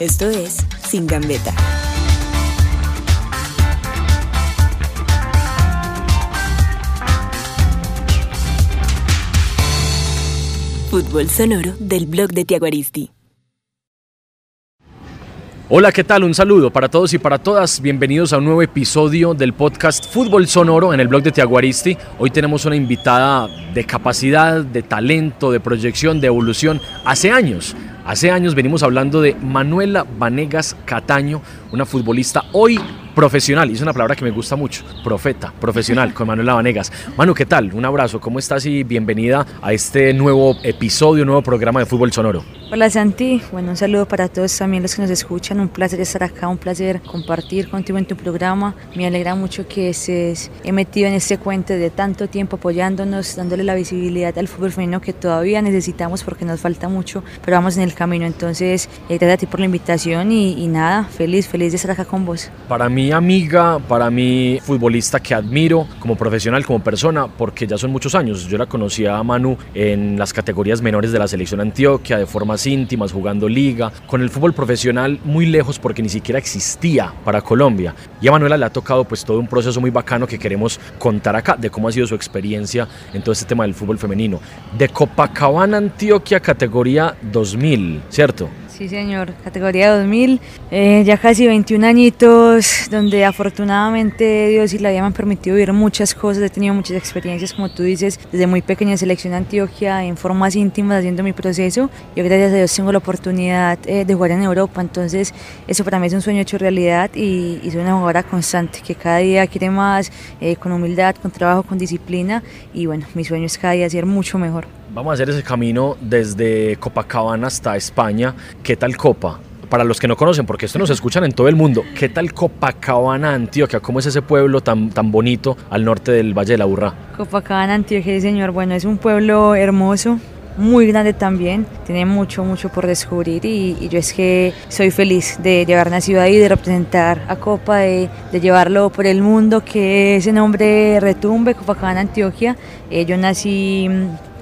Esto es Sin Gambeta. Fútbol sonoro del blog de Tiago Aristi. Hola, ¿qué tal? Un saludo para todos y para todas. Bienvenidos a un nuevo episodio del podcast Fútbol Sonoro en el blog de Tiaguaristi. Hoy tenemos una invitada de capacidad, de talento, de proyección, de evolución. Hace años, hace años venimos hablando de Manuela Vanegas Cataño, una futbolista hoy profesional, y es una palabra que me gusta mucho, profeta, profesional, con Manuela Vanegas. Manu, ¿qué tal? Un abrazo, ¿cómo estás? Y bienvenida a este nuevo episodio, nuevo programa de Fútbol Sonoro. Hola Santi, bueno, un saludo para todos también los que nos escuchan, un placer estar acá, un placer compartir contigo en tu programa. Me alegra mucho que se he metido en este cuento de tanto tiempo apoyándonos, dándole la visibilidad al fútbol femenino que todavía necesitamos porque nos falta mucho, pero vamos en el camino. Entonces, eh, gracias a ti por la invitación y, nada, feliz, feliz de estar acá con vos. Para mí, amiga, para mí, futbolista que admiro como profesional, como persona, porque ya son muchos años. Yo la conocí a Manu en las categorías menores de la selección Antioquia, de íntimas, jugando liga, con el fútbol profesional muy lejos porque ni siquiera existía para Colombia. Y a Manuela le ha tocado pues todo un proceso muy bacano que queremos contar acá, de cómo ha sido su experiencia en todo este tema del fútbol femenino. De Copacabana, Antioquia, categoría 2000, ¿cierto? Sí, señor, categoría 2000, eh, ya casi 21 añitos, donde afortunadamente Dios y la vida me han permitido vivir muchas cosas, he tenido muchas experiencias, como tú dices, desde muy pequeña selección Antioquia, en formas íntimas, haciendo mi proceso. Yo gracias a Dios tengo la oportunidad eh, de jugar en Europa, entonces eso para mí es un sueño hecho realidad y, y soy una jugadora constante, que cada día quiere más, eh, con humildad, con trabajo, con disciplina, y bueno, mi sueño es cada día ser mucho mejor. Vamos a hacer ese camino desde Copacabana hasta España. ¿Qué tal Copa? Para los que no conocen, porque esto nos escuchan en todo el mundo, ¿qué tal Copacabana, Antioquia? ¿Cómo es ese pueblo tan, tan bonito al norte del Valle de la Urra? Copacabana, Antioquia, señor. Bueno, es un pueblo hermoso, muy grande también, tiene mucho, mucho por descubrir y, y, yo es que soy feliz de, de haber nacido ahí, de representar a Copa, de, de, llevarlo por el mundo, que ese nombre retumbe, Copacabana, Antioquia. Eh, yo nací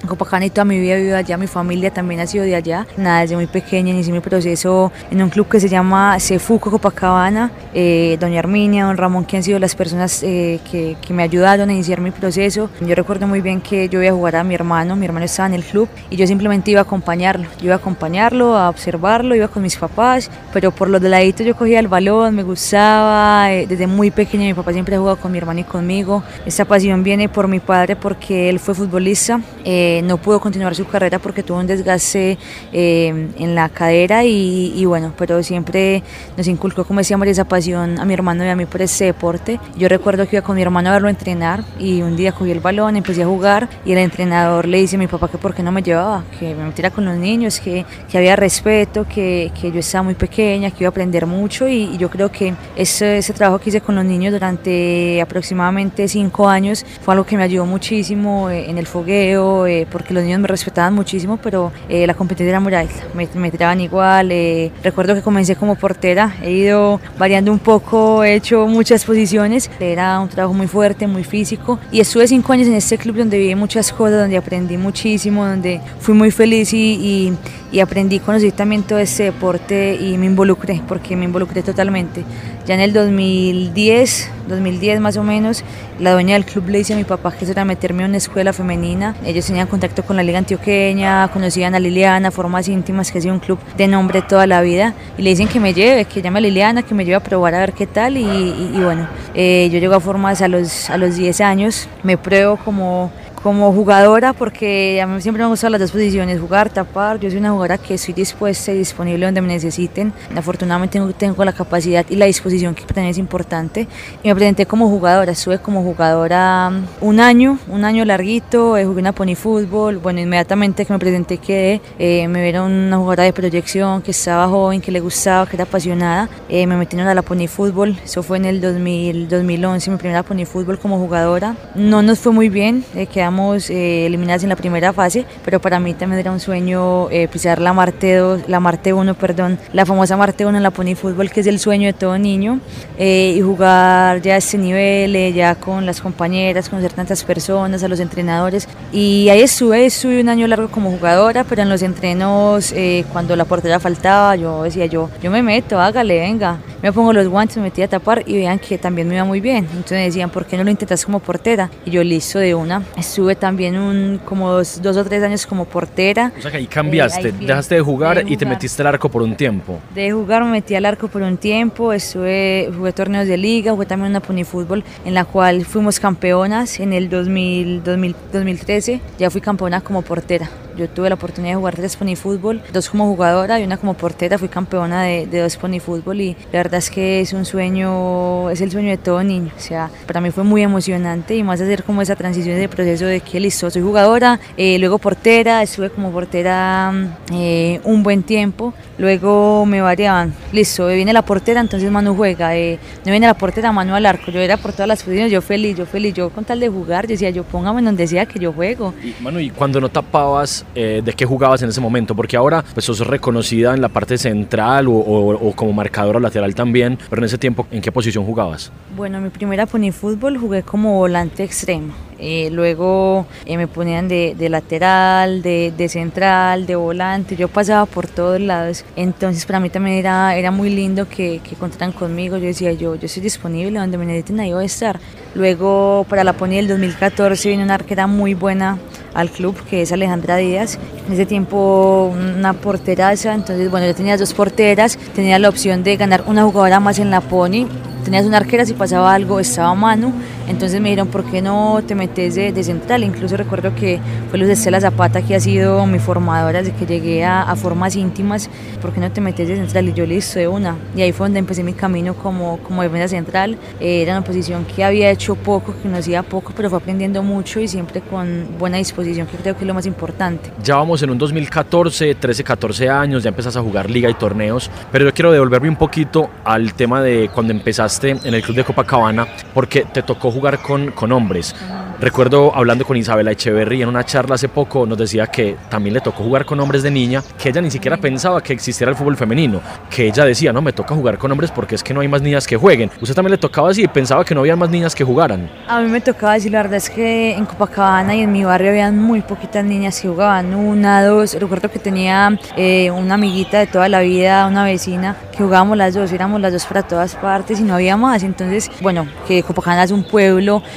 Copacabana y toda mi vida he vivido allá, mi familia también ha sido de allá. Nada, desde muy pequeña inicié mi proceso en un club que se llama Cefuco Copacabana. Eh, doña Arminia, don Ramón, que han sido las personas eh, que, que, me ayudaron a iniciar mi proceso. Yo recuerdo muy bien que yo iba a jugar a mi hermano, mi hermano estaba en el club y yo simplemente iba a acompañarlo. Yo iba a acompañarlo, a observarlo, iba con mis papás, pero por los de ladito yo cogía el balón, me gustaba. Eh, desde muy pequeña mi papá siempre ha jugado con mi hermano y conmigo. Esta pasión viene por mi padre porque él fue futbolista. Eh, no pudo continuar su carrera porque tuvo un desgaste eh, en la cadera y, y, bueno, pero siempre nos inculcó, como decíamos, esa pasión a mi hermano y a mí por ese deporte. Yo recuerdo que iba con mi hermano a verlo entrenar y un día cogí el balón, empecé a jugar y el entrenador le dice a mi papá que por qué no me llevaba, que me metiera con los niños, que, que había respeto, que, que, yo estaba muy pequeña, que iba a aprender mucho y, y yo creo que ese, ese trabajo que hice con los niños durante aproximadamente cinco años fue algo que me ayudó muchísimo eh, en el fogueo, porque los niños me respetaban muchísimo, pero eh, la competencia era muy alta, me, me tiraban igual. Eh, recuerdo que comencé como portera, he ido variando un poco, he hecho muchas posiciones, era un trabajo muy fuerte, muy físico, y estuve cinco años en este club donde viví muchas cosas, donde aprendí muchísimo, donde fui muy feliz y, y, y aprendí, conocí también todo ese deporte y me involucré, porque me involucré totalmente. Ya en el 2010 2010 más o menos, la dueña del club le dice a mi papá que eso era meterme en una escuela femenina. Ellos tenían contacto con la Liga Antioqueña, conocían a Liliana, formas íntimas, que ha sido un club de nombre toda la vida. Y le dicen que me lleve, que llame a Liliana, que me lleve a probar a ver qué tal. Y, bueno, eh, yo llego a formas a los, a los 10 años, me pruebo como como jugadora porque a mí siempre me han gustado las dos posiciones, jugar, tapar. Yo soy una jugadora que estoy dispuesta y disponible donde me necesiten. Afortunadamente tengo, tengo la capacidad y la disposición que también es importante. Y me presenté como jugadora, estuve como jugadora mm, un año, un año larguito, eh, jugué una pony fútbol. Bueno, inmediatamente que me presenté quedé, eh, me vieron una jugadora de proyección que estaba joven, que le gustaba, que era apasionada. Eh, me metieron a la pony fútbol, eso fue en el 2000, 2011, mi primera pony fútbol como jugadora. No nos fue muy bien, eh, quedamos eh, eliminadas en la primera fase, pero para mí también era un sueño eh, pisar la Marte 2, la Marte 1, perdón, la famosa Marte 1 en la Pony Fútbol, que es el sueño de todo niño, eh, y jugar ya a este nivel, eh, ya con las compañeras, conocer tantas personas, a los entrenadores. Y ahí estuve, estuve un año largo como jugadora, pero en los entrenos, eh, cuando la portera faltaba, yo decía yo, yo me meto, hágale, venga, me pongo los guantes, me metí a tapar y vean que también me iba muy bien. Entonces decían, ¿por qué no lo intentas como portera? Y yo listo de una. Estuve también un, como dos, dos o tres años como portera. O sea que ahí cambiaste, Eh, ahí dejaste de jugar de y te jugar. metiste al arco por un tiempo. De jugar me metí al arco por un tiempo, estuve, jugué torneos de liga, jugué también una pony fútbol en la cual fuimos campeonas en el 2000, 2000, 2013, ya fui campeona como portera. Yo tuve la oportunidad de jugar tres pony fútbol, dos como jugadora y una como portera, fui campeona de, de dos pony fútbol y la verdad es que es un sueño, es el sueño de todo niño, o sea, para mí fue muy emocionante y más hacer como esa transición de proceso de que listo, soy jugadora, eh, luego portera, estuve como portera mm, eh, un buen tiempo, luego me variaban, listo, viene la portera, entonces Manu juega, eh, no viene la portera, Manu al arco, yo era por todas las posiciones, yo feliz, yo feliz, yo con tal de jugar, yo decía, yo póngame donde sea que yo juego. Y, Manu, y cuando no tapabas, eh, ¿de qué jugabas en ese momento? Porque ahora pues sos reconocida en la parte central o, o- o como marcadora lateral también, pero en ese tiempo, ¿en qué posición jugabas? Bueno, mi primera pony fútbol jugué como volante extremo. Eh, luego eh, me ponían de, de lateral, de, de central, de volante. Yo pasaba por todos lados. Entonces para mí también era, era muy lindo que, que contaran conmigo. Yo decía, yo, yo estoy disponible, donde me necesiten ahí voy a estar. Luego para la pony del 2014 vino una arquera muy buena al club, que es Alejandra Díaz. En ese tiempo una porteraza, entonces bueno, yo tenía dos porteras, tenía la opción de ganar una jugadora más en la pony tenías una arquera, si pasaba algo estaba a mano, entonces me dijeron, ¿por qué no te metes de, de central? Incluso recuerdo que fue Luz Estela Zapata que ha sido mi formadora desde que llegué a, a formas íntimas, ¿por qué no te metes de central? Y yo listo de una, y ahí fue donde empecé mi camino como, como defensa central, Eh, era una posición que había hecho poco, que conocía poco, pero fue aprendiendo mucho y siempre con buena disposición, que creo que es lo más importante. Ya vamos en un 2014, 13, 14 años, ya empezás a jugar liga y torneos, pero yo quiero devolverme un poquito al tema de cuando empezaste en el club de Copacabana, porque te tocó jugar con, con hombres. Recuerdo hablando con Isabela Echeverry en una charla hace poco, nos decía que también le tocó jugar con hombres de niña, que ella ni siquiera pensaba que existiera el fútbol femenino, que ella decía, no, me toca jugar con hombres porque es que no hay más niñas que jueguen. Usted también le tocaba así y pensaba que no había más niñas que jugaran. A mí me tocaba decir, la verdad es que en Copacabana y en mi barrio habían muy poquitas niñas que jugaban, una, dos. Recuerdo que tenía eh, una amiguita de toda la vida, una vecina, que jugábamos las dos, éramos las dos para todas partes y no había más. Entonces, bueno, que Copacabana es un pueblo,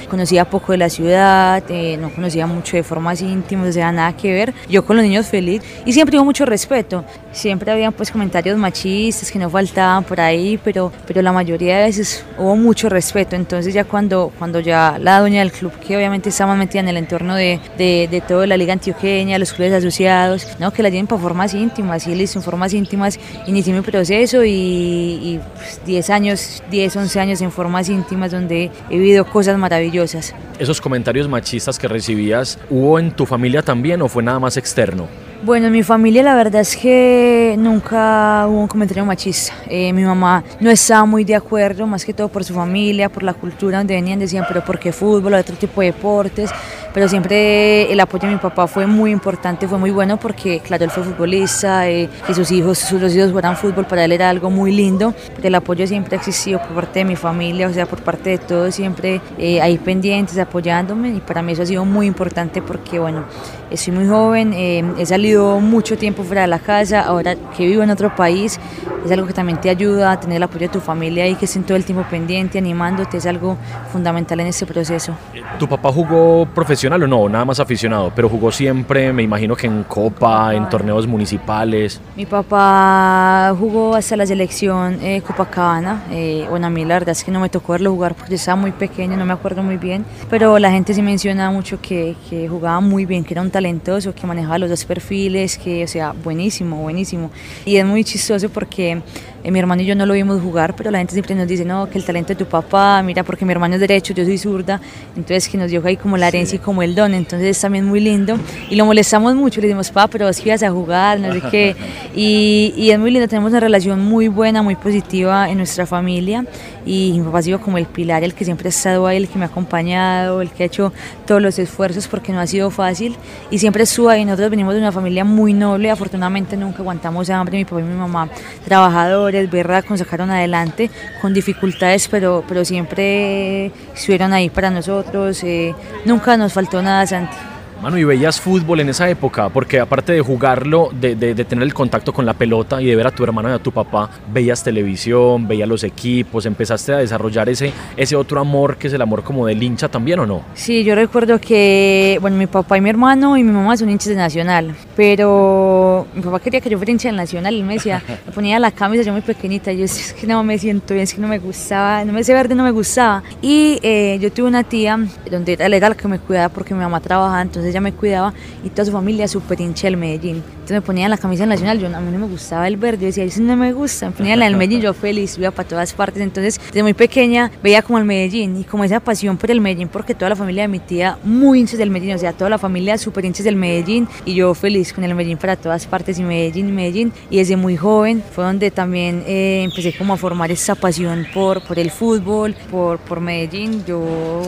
conocía poco de la ciudad, eh, no conocía mucho de formas íntimas, o sea, nada que ver. Yo con los niños feliz y siempre hubo mucho respeto. Siempre habían pues comentarios machistas que no faltaban por ahí, pero, pero la mayoría de veces hubo mucho respeto. Entonces ya cuando, cuando ya la dueña del club, que obviamente estaba metida en el entorno de, de, de toda la liga antioqueña, los clubes asociados, no, que la lleven para formas íntimas, y listo, en formas íntimas inicié mi proceso y, y pues, 10 años, 10, 11 años en formas íntimas donde he vivido cosas maravillosas. Esos comentarios machistas que recibías, ¿hubo en tu familia también o fue nada más externo? Bueno, en mi familia la verdad es que nunca hubo un comentario machista. Eh, mi mamá no estaba muy de acuerdo, más que todo por su familia, por la cultura donde venían, decían, pero ¿por qué fútbol o otro tipo de deportes? Pero siempre el apoyo de mi papá fue muy importante, fue muy bueno porque, claro, él fue futbolista, eh, que sus hijos, sus dos hijos jugaran fútbol, para él era algo muy lindo. El apoyo siempre ha existido por parte de mi familia, o sea, por parte de todos, siempre eh, ahí pendientes, apoyándome. Y para mí eso ha sido muy importante porque, bueno, soy muy joven, eh, he salido mucho tiempo fuera de la casa, ahora que vivo en otro país, es algo que también te ayuda a tener el apoyo de tu familia y que estén todo el tiempo pendiente, animándote, es algo fundamental en este proceso. ¿Tu papá jugó profesional o no? Nada más aficionado, pero jugó siempre, me imagino que en Copa, en torneos municipales. Mi papá jugó hasta la selección eh, Copacabana. Eh, bueno, a mí la verdad es que no me tocó verlo jugar porque estaba muy pequeño, no me acuerdo muy bien. Pero la gente sí menciona mucho que, que jugaba muy bien, que era un talentoso, que manejaba los dos perfiles, que, o sea, buenísimo, buenísimo. Y es muy chistoso porque mi hermano y yo no lo vimos jugar, pero la gente siempre nos dice, no, que el talento de tu papá, mira, porque mi hermano es derecho, yo soy zurda, entonces que nos dio ahí como la herencia y como el don, entonces es también muy lindo. Y lo molestamos mucho, le decimos, papá, pero ibas a jugar, no sé qué. Y, y es muy lindo, tenemos una relación muy buena, muy positiva en nuestra familia. Y mi papá ha sido como el pilar, el que siempre ha estado ahí, el que me ha acompañado, el que ha hecho todos los esfuerzos porque no ha sido fácil. Y siempre estuvo ahí. Nosotros venimos de una familia muy noble, afortunadamente nunca aguantamos hambre, mi papá y mi mamá trabajadores, verdad, sacaron adelante con dificultades, pero, pero siempre estuvieron ahí para nosotros. eh, nunca nos faltó nada, Santi. Mano, ¿y veías fútbol en esa época? Porque aparte de jugarlo, de, de- de tener el contacto con la pelota y de ver a tu hermano y a tu papá, veías televisión, veías los equipos, empezaste a desarrollar ese, ese otro amor que es el amor como del hincha también, ¿o no? Sí, yo recuerdo que, bueno, mi papá y mi hermano y mi mamá son hinchas de Nacional, pero mi papá quería que yo fuera hincha del Nacional, él me decía, me ponía la camisa yo muy pequeñita, yo es que no me siento bien, es que no me gustaba, no me ese verde no me gustaba. Y eh, yo tuve una tía donde él era la que me cuidaba porque mi mamá trabajaba, entonces ella me cuidaba y toda su familia súper hincha del Medellín. Entonces me ponía la camisa Nacional, yo a mí no me gustaba el verde, yo decía, eso no me gusta, me ponía la del Medellín, yo feliz, iba para todas partes, entonces desde muy pequeña veía como el Medellín y como esa pasión por el Medellín, porque toda la familia de mi tía muy hinchas del Medellín, o sea, toda la familia súper hinchas del Medellín y yo feliz con el Medellín para todas partes y Medellín Medellín. Y desde muy joven fue donde también eh, empecé como a formar esa pasión por, por el fútbol, por, por Medellín, yo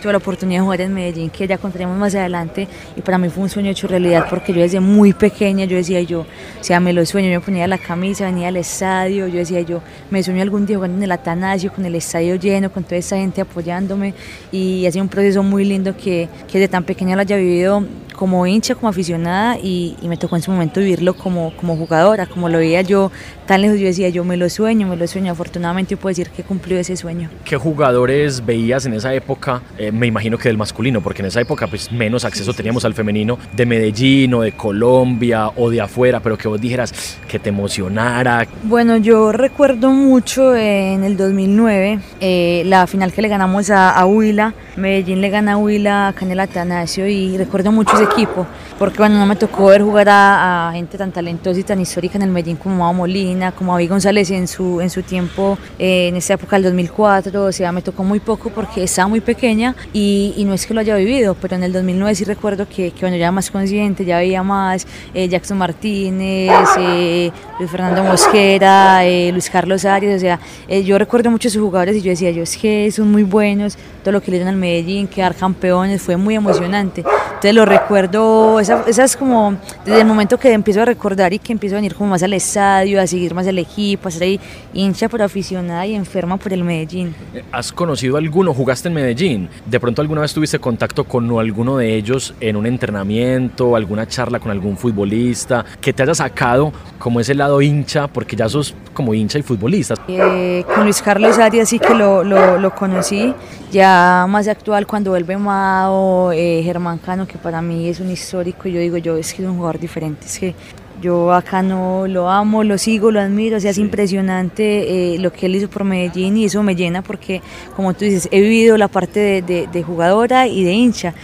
tuve la oportunidad de jugar en Medellín, que ya contaremos más adelante, y para mí fue un sueño hecho realidad, porque yo desde muy pequeña, yo decía yo, o sea, me lo sueño, yo me ponía la camisa, venía al estadio, yo decía yo, me sueño algún día jugando en el Atanasio, con el estadio lleno, con toda esa gente apoyándome, y ha sido un proceso muy lindo que, que desde tan pequeña lo haya vivido como hincha, como aficionada, y, y me tocó en su momento vivirlo como, como jugadora, como lo veía yo tan lejos, yo decía yo, me lo sueño, me lo sueño, afortunadamente puedo decir que cumplió ese sueño. ¿Qué jugadores veías en esa época? Eh, me imagino que del masculino, porque en esa época pues menos acceso teníamos al femenino, de Medellín o de Colombia o de afuera, pero que vos dijeras que te emocionara. Bueno, yo recuerdo mucho eh, en el 2009 eh, la final que le ganamos a, a Huila. Medellín le gana a Huila el Atanasio y recuerdo mucho ese equipo porque bueno, no me tocó ver jugar a, a gente tan talentosa y tan histórica en el Medellín como Mao Molina, como Avi González en su, en su tiempo, eh, en esa época del 2004. O sea, me tocó muy poco porque estaba muy pequeña y, y no es que lo haya vivido, pero en el 2009 sí recuerdo que, que bueno, ya era más consciente, ya veía más eh, Jackson Martínez, eh, Luis Fernando Mosquera, eh, Luis Carlos Arias, o sea, eh, yo recuerdo mucho a sus jugadores y yo decía, yo es que son muy buenos, todo lo que le dieron al Medellín, quedar campeones, fue muy emocionante. Entonces lo recuerdo, esa, esa es como desde el momento que empiezo a recordar y que empiezo a venir como más al estadio, a seguir más el equipo, a ser ahí hincha por aficionada y enferma por el Medellín. ¿Has conocido alguno? ¿Jugaste en Medellín? ¿De pronto alguna vez tuviste contacto con alguno de ellos en un entrenamiento, alguna charla con algún futbolista que te haya sacado como ese lado hincha, porque ya sos como hincha y futbolista? Eh, con Luis Carlos Arias sí que lo, lo, lo conocí, ya más actual cuando vuelve Mao, eh, Germán Cano, que para mí es un histórico, yo digo, yo es que es un jugador diferente, es que yo acá no lo amo, lo sigo, lo admiro, o sea, es impresionante eh, lo que él hizo por Medellín y eso me llena porque, como tú dices, he vivido la parte de, de, de jugadora y de hincha.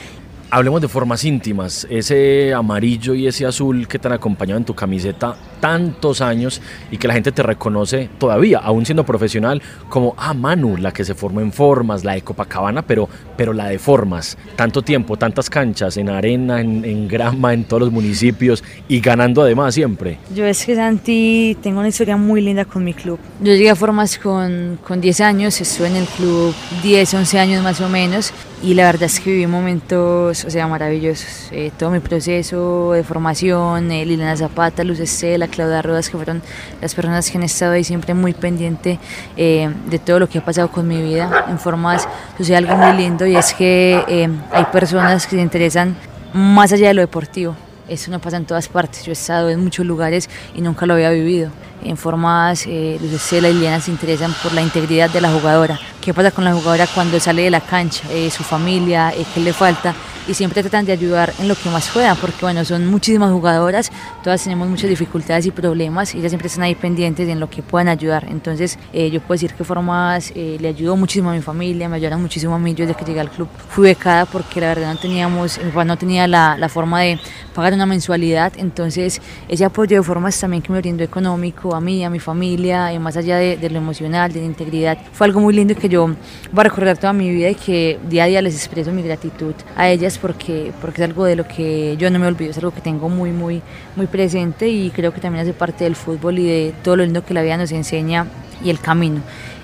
Hablemos de formas íntimas, ese amarillo y ese azul que te han acompañado en tu camiseta tantos años y que la gente te reconoce todavía, aún siendo profesional, como, ah, Manu, la que se formó en formas, la de Copacabana, pero, pero la de formas, tanto tiempo, tantas canchas, en arena, en, en grama, en todos los municipios y ganando además siempre. Yo es que Santi, tengo una historia muy linda con mi club. Yo llegué a Formas con, con 10 años, estuve en el club 10, 11 años más o menos y la verdad es que viví momentos, o sea, maravillosos. Eh, todo mi proceso de formación, eh, Liliana Zapata, Luz Estela, Claudia Rodas, que fueron las personas que han estado ahí siempre muy pendiente eh, de todo lo que ha pasado con mi vida. En Formas sucede algo muy lindo y es que eh, hay personas que se interesan más allá de lo deportivo. eso no pasa en todas partes. Yo he estado en muchos lugares y nunca lo había vivido. En formas, eh, y Liliana se interesan por la integridad de la jugadora. ¿Qué pasa con la jugadora cuando sale de la cancha? Eh, su familia, eh, ¿qué le falta? y siempre tratan de ayudar en lo que más puedan, porque bueno, son muchísimas jugadoras, todas tenemos muchas dificultades y problemas y ellas siempre están ahí pendientes en lo que puedan ayudar. Entonces, eh, yo puedo decir que Formas le ayudó muchísimo a mi familia, me ayudaron muchísimo a mí. Yo desde que llegué al club fui becada porque la verdad no teníamos, mi papá no tenía la, la forma de pagar una mensualidad, entonces ese apoyo de Formas también que me brindó económico a mí, a mi familia, y más allá de, de lo emocional, de la integridad, fue algo muy lindo que yo voy a recordar toda mi vida y que día a día les expreso mi gratitud a ellas porque, porque es algo de lo que yo no me olvido, es algo que tengo muy, muy, muy presente y creo que también hace parte del fútbol y de todo lo lindo que la vida nos enseña y el camino.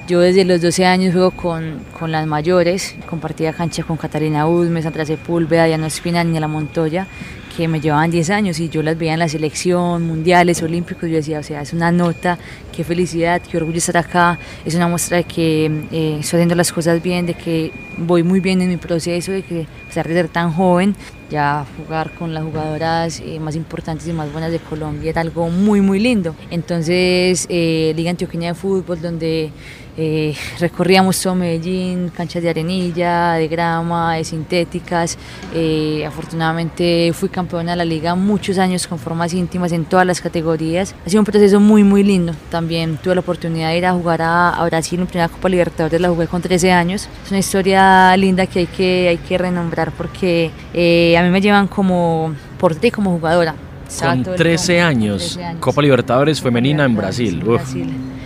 Yo desde los 12 años juego con, con las mayores, compartía cancha con Catalina Udme, Sandra Sepúlveda, Diana Espinal y La Montoya, que me llevaban 10 años y yo las veía en la selección, mundiales, olímpicos, yo decía, o sea, es una nota, qué felicidad, qué orgullo estar acá, es una muestra de que eh, estoy haciendo las cosas bien, de que voy muy bien en mi proceso, de que a pesar de ser tan joven, ya jugar con las jugadoras eh, más importantes y más buenas de Colombia era algo muy, muy lindo. Entonces, eh, Liga Antioqueña de Fútbol, donde eh, recorríamos todo Medellín, canchas de arenilla, de grama, de sintéticas. Eh, afortunadamente fui campeona de la liga muchos años con formas íntimas en todas las categorías. Ha sido un proceso muy, muy lindo. También tuve la oportunidad de ir a jugar a, a Brasil en primera Copa Libertadores, la jugué con 13 años. Es una historia linda que hay que, hay que renombrar porque eh, a mí me llevan como portera y como jugadora. Con todo el 13 tiempo, años, 13 años. Copa Libertadores femenina en Brasil. En. Brasil.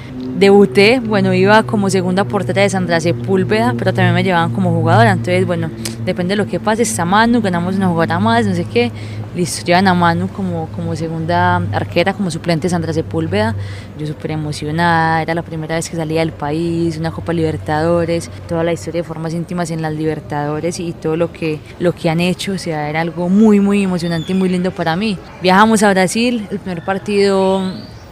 Debuté, bueno, iba como segunda portera de Sandra Sepúlveda, pero también me llevaban como jugadora. Entonces, bueno, depende de lo que pase, está Manu, ganamos una jugadora más, no sé qué. Listo, llevan a Manu como, como segunda arquera, como suplente de Sandra Sepúlveda. Yo súper emocionada, era la primera vez que salía del país, una Copa Libertadores, toda la historia de formas íntimas en las Libertadores y todo lo que, lo que han hecho, o sea, era algo muy, muy emocionante y muy lindo para mí. Viajamos a Brasil, el primer partido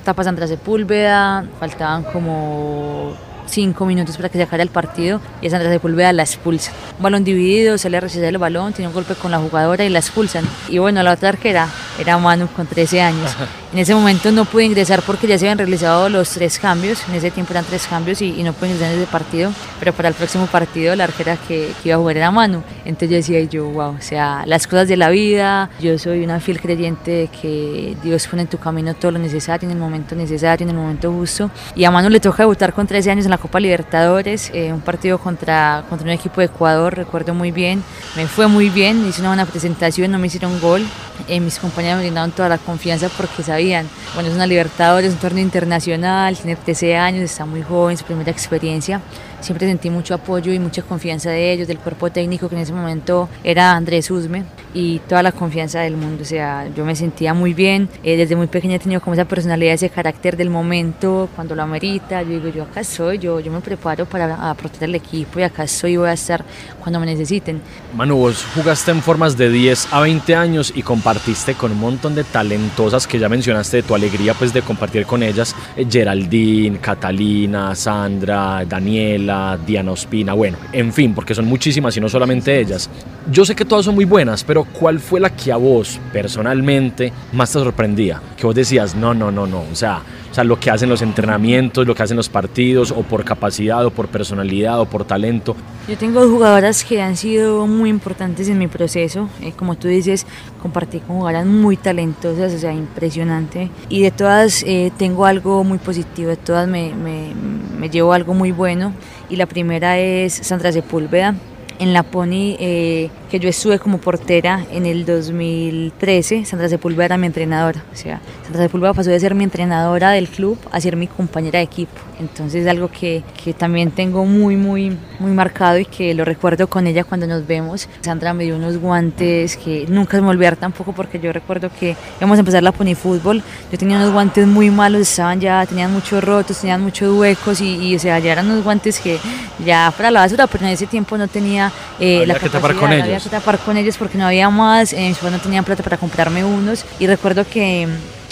tapa Sandra Sepúlveda, faltaban como cinco minutos para que se acabara el partido y a Sandra Sepúlveda la expulsan. Un balón dividido, sale a rechazar el balón, tiene un golpe con la jugadora y la expulsan. Y bueno, la otra arquera era Manu con 13 años. En ese momento no pude ingresar porque ya se habían realizado los tres cambios, en ese tiempo eran tres cambios y, y no pude ingresar en ese partido, pero para el próximo partido la arquera que, que iba a jugar era Manu. Entonces yo decía yo, wow, o sea, las cosas de la vida, yo soy una fiel creyente de que Dios pone en tu camino todo lo necesario, en el momento necesario, en el momento justo. Y a Manu le toca debutar con 13 años en la Copa Libertadores, eh, un partido contra, contra un equipo de Ecuador, recuerdo muy bien, me fue muy bien, hice una buena presentación, no me hicieron gol, eh, mis compañeros me brindaron toda la confianza porque sabían, bueno, es una Libertadores, un torneo internacional, tiene 13 años, está muy joven, su primera experiencia. Siempre sentí mucho apoyo y mucha confianza de ellos, del cuerpo técnico que en ese momento era Andrés Usme y toda la confianza del mundo. O sea, yo me sentía muy bien. Eh, desde muy pequeña he tenido como esa personalidad, ese carácter del momento, cuando lo amerita. Yo digo, yo acá soy, yo, yo me preparo para a proteger el equipo y acá soy y voy a estar cuando me necesiten. Manu, vos jugaste en formas de 10 a 20 años y compartiste con un montón de talentosas que ya mencionaste de tu alegría pues de compartir con ellas. Eh, Geraldine, Catalina, Sandra, Daniela, Diana Ospina, bueno, en fin, porque son muchísimas y no solamente ellas. Yo sé que todas son muy buenas, pero ¿cuál fue la que a vos personalmente más te sorprendía? Que vos decías, no, no, no, no, o sea, o sea, lo que hacen los entrenamientos, lo que hacen los partidos, o por capacidad, o por personalidad, o por talento. Yo tengo jugadoras que han sido muy importantes en mi proceso. Eh, como tú dices, compartí con jugadoras muy talentosas, o sea, impresionante. Y de todas eh, tengo algo muy positivo, de todas me, me, llevo algo muy bueno. Y la primera es Sandra Sepúlveda. En la Pony, eh, que yo estuve como portera en el 2013, Sandra Sepúlveda era mi entrenadora. O sea, Sandra Sepúlveda pasó de ser mi entrenadora del club a ser mi compañera de equipo. Entonces es algo que, que también tengo muy, muy, muy marcado y que lo recuerdo con ella cuando nos vemos. Sandra me dio unos guantes que nunca se me olvidar tampoco porque yo recuerdo que íbamos a empezar la Pony Fútbol. Yo tenía unos guantes muy malos, estaban ya, tenían muchos rotos, tenían muchos huecos y, y o sea, ya eran unos guantes que ya para la basura, pero en ese tiempo no tenía eh, la que tapar capacidad, con había tapar con ellos porque no había más, eh, mis no tenían plata para comprarme unos. Y recuerdo que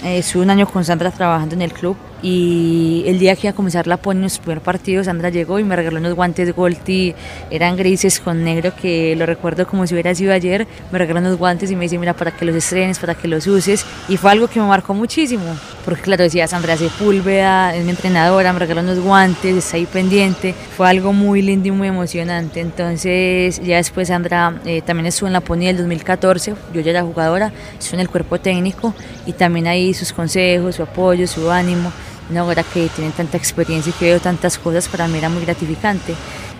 eh, estuve un año con Sandra trabajando en el club y el día que iba a comenzar la pony en los primeros partidos, Sandra llegó y me regaló unos guantes Golti, eran grises con negro que lo recuerdo como si hubiera sido ayer, me regaló unos guantes y me dice, mira, para que los estrenes, para que los uses y fue algo que me marcó muchísimo, porque claro, decía Sandra Sepúlveda, es mi entrenadora, me regaló unos guantes, está ahí pendiente, fue algo muy lindo y muy emocionante, entonces ya después Sandra eh, también estuvo en la pony del 2014, yo ya era jugadora, estuve en el cuerpo técnico y también ahí sus consejos, su apoyo, su ánimo, una hora que tienen tanta experiencia y que veo tantas cosas, para mí era muy gratificante.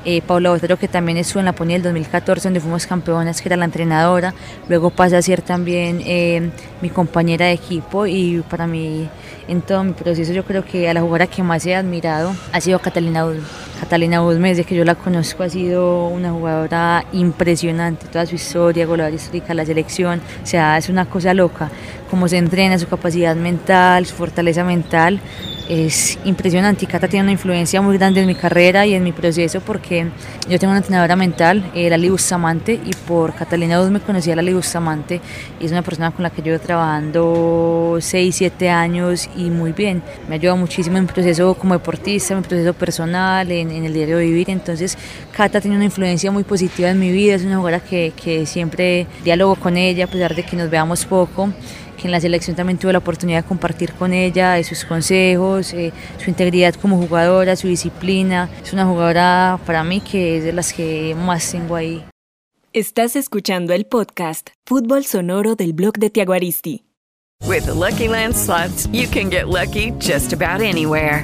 Eh, Paula Botero, que también estuvo en la Pony del 2014, donde fuimos campeonas, que era la entrenadora. Luego pasa a ser también eh, mi compañera de equipo y para mí, en todo mi proceso, yo creo que a la jugadora que más he admirado ha sido Catalina Udme. Catalina Udme, desde que yo la conozco, ha sido una jugadora impresionante. Toda su historia, goleadora histórica, la selección, o sea, es una cosa loca. Cómo se entrena, su capacidad mental, su fortaleza mental es impresionante y Cata tiene una influencia muy grande en mi carrera y en mi proceso porque yo tengo una entrenadora mental, eh, Lali Bustamante, y por Catalina Udme conocí a Lali Bustamante y es una persona con la que llevo trabajando 6, 7 años y muy bien. Me ha ayudado muchísimo en mi proceso como deportista, en mi proceso personal, en, en el diario de vivir. Entonces, Cata tiene una influencia muy positiva en mi vida, es una jugadora que, que siempre dialogo con ella, a pesar de que nos veamos poco que en la selección también tuve la oportunidad de compartir con ella de sus consejos, eh, su integridad como jugadora, su disciplina. Es una jugadora para mí que es de las que más tengo ahí. Estás escuchando el podcast Fútbol Sonoro del blog de Tiaguaristi. With the Lucky Land slots, you can get lucky just about anywhere.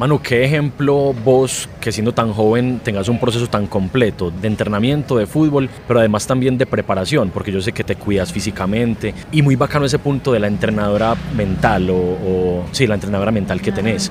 Manu, ¿qué ejemplo vos, que siendo tan joven tengas un proceso tan completo de entrenamiento, de fútbol, pero además también de preparación? Porque yo sé que te cuidas físicamente y muy bacano ese punto de la entrenadora mental o, o sí, la entrenadora mental que tenés.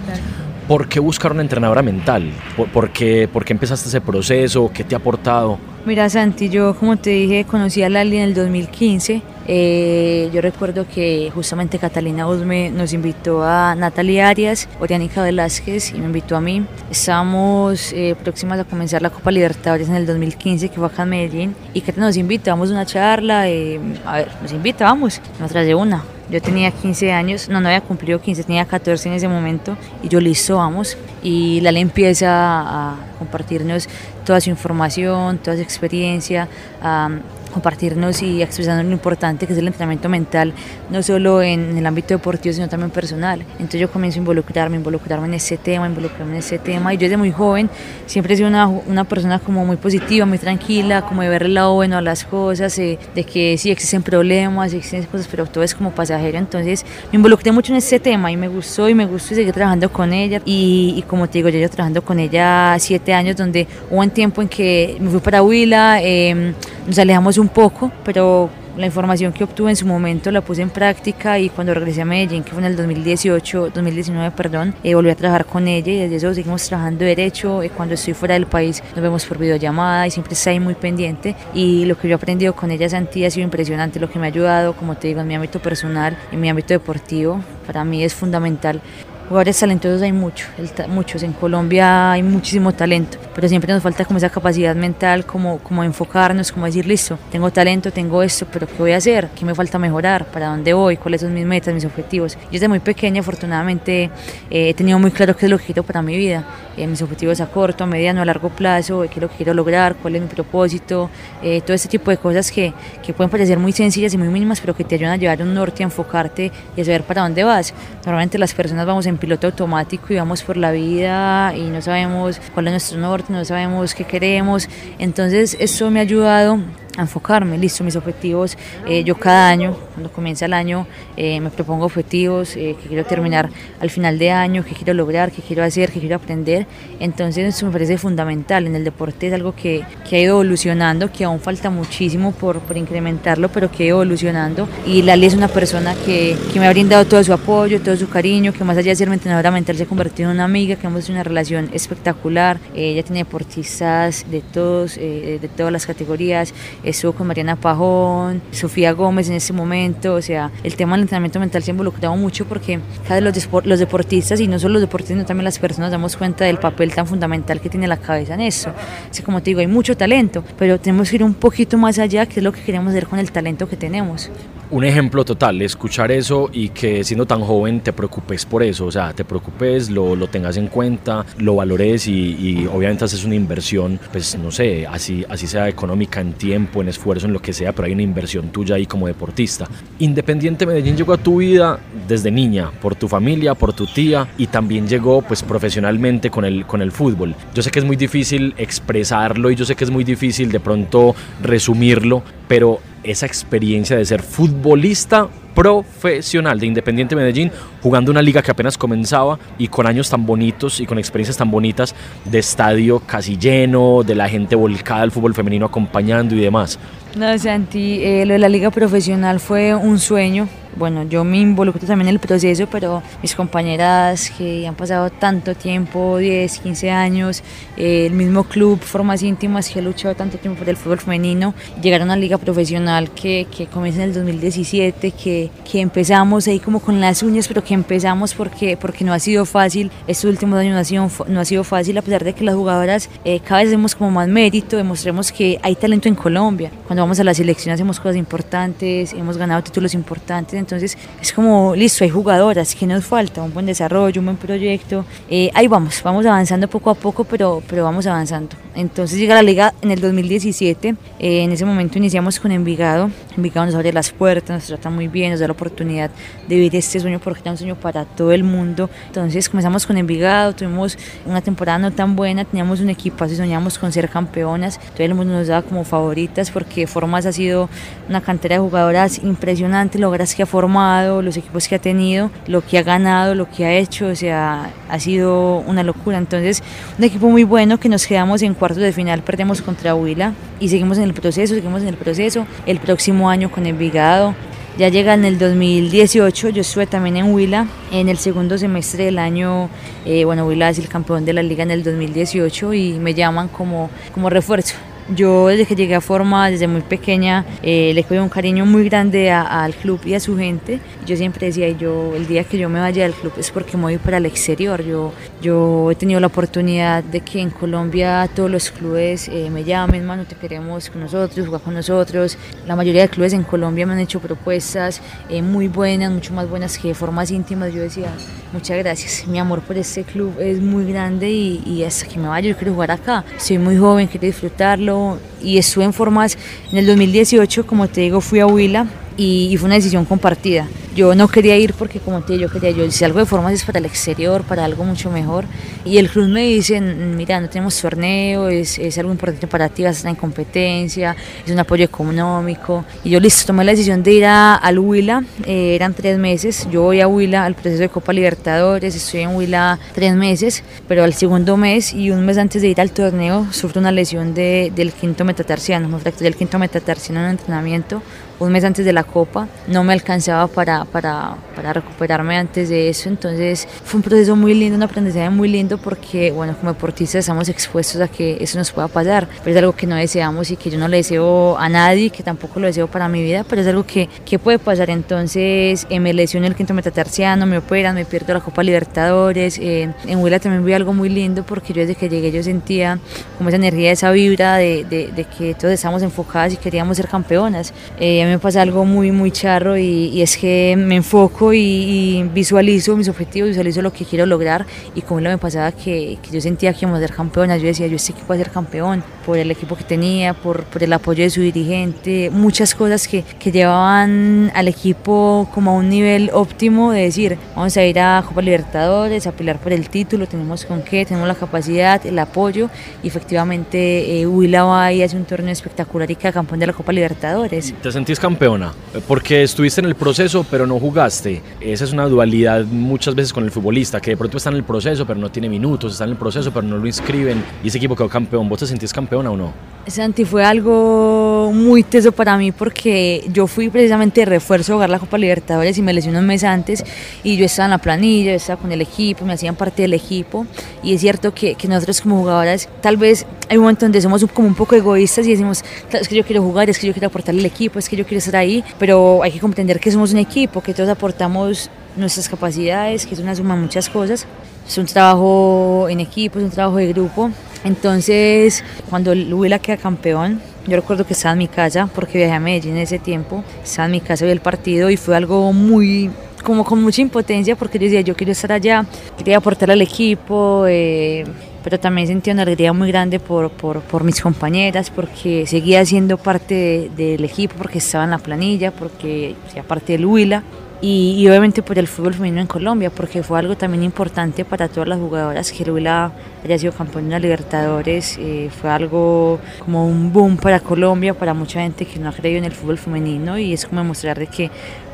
¿Por qué buscar una entrenadora mental? ¿Por, qué, ¿Por qué empezaste ese proceso? ¿Qué te ha aportado? Mira, Santi, yo como te dije, conocí a Lali en el 2015. Eh, yo recuerdo que justamente Catalina Usme nos invitó a Natalia Arias, Oriánica Velázquez y me invitó a mí. Estábamos eh, próximas a comenzar la Copa Libertadores en el 2015, que fue acá en Medellín, y que nos invitó, vamos a una charla, eh, a ver, nos invita, vamos, nos trae una. Yo tenía 15 años, no, no había cumplido 15, tenía 14 en ese momento y yo listo, vamos. Y Lala empieza a compartirnos toda su información, toda su experiencia, a compartirnos y expresarnos lo importante que es el entrenamiento mental, no solo en el ámbito deportivo, sino también personal. Entonces yo comienzo a involucrarme, involucrarme en ese tema, involucrarme en ese tema. Y yo desde muy joven siempre he sido una, una persona como muy positiva, muy tranquila, como de ver el lado bueno a las cosas, eh, de que sí existen problemas, existen cosas, pero todo es como pasajero. Entonces me involucré mucho en ese tema y me gustó y me gustó y seguí trabajando con ella. Y, y como te digo, yo, yo trabajando con ella siete años, donde hubo un tiempo en que me fui para Huila, eh, nos alejamos un poco, pero la información que obtuve en su momento la puse en práctica y cuando regresé a Medellín, que fue en el 2018, 2019, perdón, eh, volví a trabajar con ella y desde eso seguimos trabajando derecho. Eh, cuando estoy fuera del país nos vemos por videollamada y siempre está ahí muy pendiente. Y lo que yo he aprendido con ella, Santi, ha sido impresionante, lo que me ha ayudado, como te digo, en mi ámbito personal, en mi ámbito deportivo, para mí es fundamental jugadores talentosos hay mucho, muchos. En Colombia hay muchísimo talento, pero siempre nos falta como esa capacidad mental, como, como enfocarnos, como decir, listo, tengo talento, tengo esto, pero ¿qué voy a hacer? ¿Qué me falta mejorar? ¿Para dónde voy? ¿Cuáles son mis metas, mis objetivos? Yo desde muy pequeña, afortunadamente, eh, he tenido muy claro qué es lo que quiero para mi vida, eh, mis objetivos a corto, a mediano, a largo plazo, qué es lo que quiero lograr, cuál es mi propósito, eh, todo este tipo de cosas que, que pueden parecer muy sencillas y muy mínimas, pero que te ayudan a llevar un norte, a enfocarte y a saber para dónde vas. Normalmente las personas vamos en piloto automático y vamos por la vida y no sabemos cuál es nuestro norte, no sabemos qué queremos. Entonces eso me ha ayudado a enfocarme, listo, mis objetivos. Eh, yo cada año, Cuando comienza el año eh, me propongo objetivos, eh, que quiero terminar al final de año, que quiero lograr, que quiero hacer, que quiero aprender. Entonces eso me parece fundamental. En el deporte es algo que, que ha ido evolucionando, que aún falta muchísimo por, por incrementarlo, pero que ha ido evolucionando. Y Lali es una persona que, que me ha brindado todo su apoyo, todo su cariño, que más allá de ser mi entrenadora mental se ha convertido en una amiga, que hemos hecho una relación espectacular. Eh, ella tiene deportistas de todos, eh, de todas las categorías. Estuvo con Mariana Pajón, Sofía Gómez en ese momento. O sea, el tema del entrenamiento mental se ha involucrado mucho porque cada los, los deportistas, y no solo los deportistas, sino también las personas, damos cuenta del papel tan fundamental que tiene la cabeza en eso. Así como te digo, hay mucho talento, pero tenemos que ir un poquito más allá, que es lo que queremos hacer con el talento que tenemos un ejemplo total, escuchar eso y que siendo tan joven te preocupes por eso, o sea, te preocupes, lo, lo tengas en cuenta, lo valores y, y, obviamente haces una inversión, pues no sé, así, así sea económica, en tiempo, en esfuerzo, en lo que sea, pero hay una inversión tuya ahí como deportista. Independiente Medellín llegó a tu vida desde niña, por tu familia, por tu tía y también llegó pues profesionalmente con el, con el fútbol. Yo sé que es muy difícil expresarlo y yo sé que es muy difícil de pronto resumirlo, pero esa experiencia de ser futbolista profesional de Independiente Medellín, jugando una liga que apenas comenzaba y con años tan bonitos y con experiencias tan bonitas de estadio casi lleno, de la gente volcada al fútbol femenino acompañando y demás. No, Santi, eh, lo de la liga profesional fue un sueño. Bueno, yo me involucro también en el proceso, pero mis compañeras que han pasado tanto tiempo, 10, 15 años, eh, el mismo club, formas íntimas que ha luchado tanto tiempo por el fútbol femenino, llegaron a una liga profesional que, que comienza en el 2017, que, que empezamos ahí como con las uñas, pero que empezamos porque, porque no ha sido fácil. Estos últimos años no ha sido, no ha sido fácil, a pesar de que las jugadoras eh, cada vez hacemos como más mérito, demostremos que hay talento en Colombia. Cuando vamos a la selección hacemos cosas importantes, hemos ganado títulos importantes, entonces es como, listo, hay jugadoras, que nos falta? Un buen desarrollo, un buen proyecto. Eh, ahí vamos, vamos avanzando poco a poco, pero, pero vamos avanzando. Entonces llega la liga en el 2017, eh, en ese momento iniciamos con Envigado, Envigado nos abre las puertas, nos trata muy bien, nos da la oportunidad de vivir este sueño porque era un sueño para todo el mundo. Entonces comenzamos con Envigado, tuvimos una temporada no tan buena, teníamos un equipo, así soñamos con ser campeonas, todo el mundo nos daba como favoritas porque Formas ha sido una cantera de jugadoras impresionante, logras que formado, los equipos que ha tenido, lo que ha ganado, lo que ha hecho, o sea, ha sido una locura. Entonces, un equipo muy bueno que nos quedamos en cuartos de final, perdemos contra Huila y seguimos en el proceso, seguimos en el proceso. El próximo año con Envigado, ya llega en el 2018, yo estuve también en Huila, en el segundo semestre del año, eh, bueno, Huila es el campeón de la liga en el 2018 y me llaman como, como refuerzo. Yo desde que llegué a Forma, desde muy pequeña, eh, le cogido un cariño muy grande al club y a su gente. Yo siempre decía, yo el día que yo me vaya del club es porque me voy para el exterior. Yo, yo he tenido la oportunidad de que en Colombia todos los clubes eh, me llamen, mano, te queremos con nosotros, jugar con nosotros. La mayoría de clubes en Colombia me han hecho propuestas eh, muy buenas, mucho más buenas que formas íntimas. Yo decía, muchas gracias. Mi amor por este club es muy grande y, y hasta que me vaya yo quiero jugar acá. Soy muy joven, quiero disfrutarlo y estuve en formas en el 2018, como te digo, fui a Huila y, fue una decisión compartida. Yo no quería ir porque, como te digo, yo quería, yo si algo de formas es para el exterior, para algo mucho mejor. Y el club me dice, mira, no tenemos torneo, es, es algo importante para ti, vas a estar en competencia, es un apoyo económico. Y yo, listo, tomé la decisión de ir a, al Huila, eh, eran tres meses. Yo voy a Huila al proceso de Copa Libertadores, estoy en Huila tres meses, pero al segundo mes y un mes antes de ir al torneo, sufro una lesión de, del quinto metatarsiano, me fracturé el quinto metatarsiano en un entrenamiento un mes antes de la Copa, no me alcanzaba para, para, para, recuperarme antes de eso, entonces fue un proceso muy lindo, un aprendizaje muy lindo porque, bueno, como deportistas estamos expuestos a que eso nos pueda pasar, pero es algo que no deseamos y que yo no le deseo a nadie, que tampoco lo deseo para mi vida, pero es algo que, que puede pasar, entonces eh, me lesioné el quinto metatarsiano, me operan, me pierdo la Copa Libertadores, eh, en Huila también vi algo muy lindo porque yo desde que llegué yo sentía como esa energía, esa vibra de, de, de que todos estamos enfocadas y queríamos ser campeonas. Eh, me pasa algo muy, muy charro y, es que me enfoco y, y, visualizo mis objetivos, visualizo lo que quiero lograr y como lo me pasaba que, que, yo sentía que íbamos a ser campeonas, yo decía, yo este equipo va a ser campeón por el equipo que tenía, por, por el apoyo de su dirigente, muchas cosas que, que, llevaban al equipo como a un nivel óptimo de decir, vamos a ir a Copa Libertadores, a pelear por el título, tenemos con qué, tenemos la capacidad, el apoyo y efectivamente eh, Huila va y hace un torneo espectacular y queda campeón de la Copa Libertadores. ¿Te sentís campeona? Porque estuviste en el proceso pero no jugaste. Esa es una dualidad muchas veces con el futbolista, que de pronto está en el proceso pero no tiene minutos, está en el proceso pero no lo inscriben y ese equipo quedó campeón. ¿Vos te sentís campeona o no? Santi, fue algo muy teso para mí porque yo fui precisamente de refuerzo a jugar la Copa Libertadores y me lesioné un mes antes y yo estaba en la planilla, yo estaba con el equipo, me hacían parte del equipo y es cierto que, que nosotros como jugadoras tal vez hay un momento donde somos como un poco egoístas y decimos, es que yo quiero jugar, es que yo quiero aportarle al equipo, es que yo quiero estar ahí, pero hay que comprender que somos un equipo, que todos aportamos nuestras capacidades, que es una suma de muchas cosas. Es un trabajo en equipo, es un trabajo de grupo. Entonces, cuando Huila queda campeón, yo recuerdo que estaba en mi casa, porque viajé a Medellín en ese tiempo, estaba en mi casa, vi el partido y fue algo muy como con mucha impotencia porque yo decía, yo quiero estar allá, quería aportar al equipo, eh, pero también sentí una alegría muy grande por, por, por mis compañeras, porque seguía siendo parte de, del equipo, porque estaba en la planilla, porque hacía parte del Huila. Y, y, obviamente por el fútbol femenino en Colombia, porque fue algo también importante para todas las jugadoras que el Huila haya sido campeón de Libertadores, eh, fue algo como un boom para Colombia, para mucha gente que no ha creído en el fútbol femenino y es como demostrar de que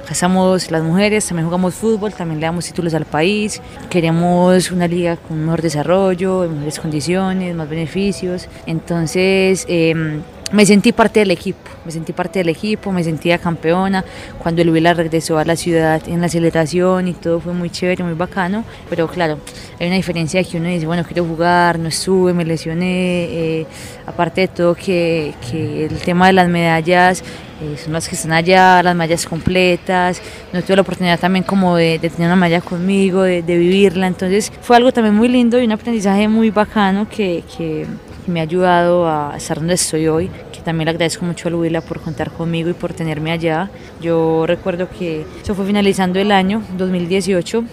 Casamos las mujeres, también jugamos fútbol, también le damos títulos al país. Queremos una liga con mejor desarrollo, mejores condiciones, más beneficios. Entonces, eh, me sentí parte del equipo, me sentí parte del equipo, me sentía campeona. Cuando el Huila regresó a la ciudad en la celebración y todo fue muy chévere, muy bacano. Pero claro, hay una diferencia que uno dice, bueno, quiero jugar, no estuve, me lesioné. Eh, aparte de todo, que, que, el tema de las medallas eh, son las que están allá, las mallas completas. No tuve la oportunidad también como de, tener una malla conmigo, de, de, vivirla. Entonces fue algo también muy lindo y un aprendizaje muy bacano que, que me ha ayudado a estar donde estoy hoy, que también le agradezco mucho a Luila por contar conmigo y por tenerme allá. Yo recuerdo que eso fue finalizando el año 2018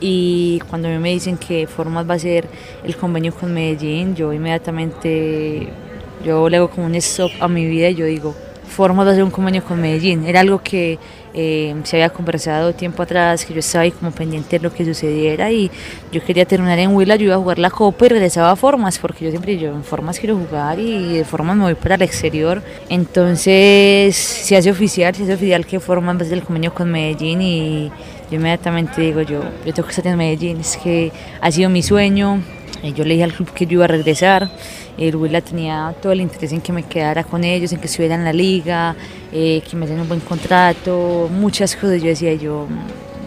y cuando a mí me dicen que Formas va a ser el convenio con Medellín, yo inmediatamente, yo le hago como un stop a mi vida y yo digo, Formas va a hacer un convenio con Medellín. Era algo que eh, se había conversado tiempo atrás, que yo estaba ahí como pendiente de lo que sucediera y yo quería terminar en Huila, yo iba a jugar la Copa y regresaba a Formas, porque yo siempre, yo en Formas quiero jugar y de Formas me voy para el exterior. Entonces se hace oficial, se hace oficial que Formas va a el convenio con Medellín y yo inmediatamente digo, yo, yo tengo que estar en Medellín, es que ha sido mi sueño, yo le dije al club que yo iba a regresar. El Huila tenía todo el interés en que me quedara con ellos, en que estuviera en la liga, eh, que me dieran un buen contrato, muchas cosas. Yo decía, yo,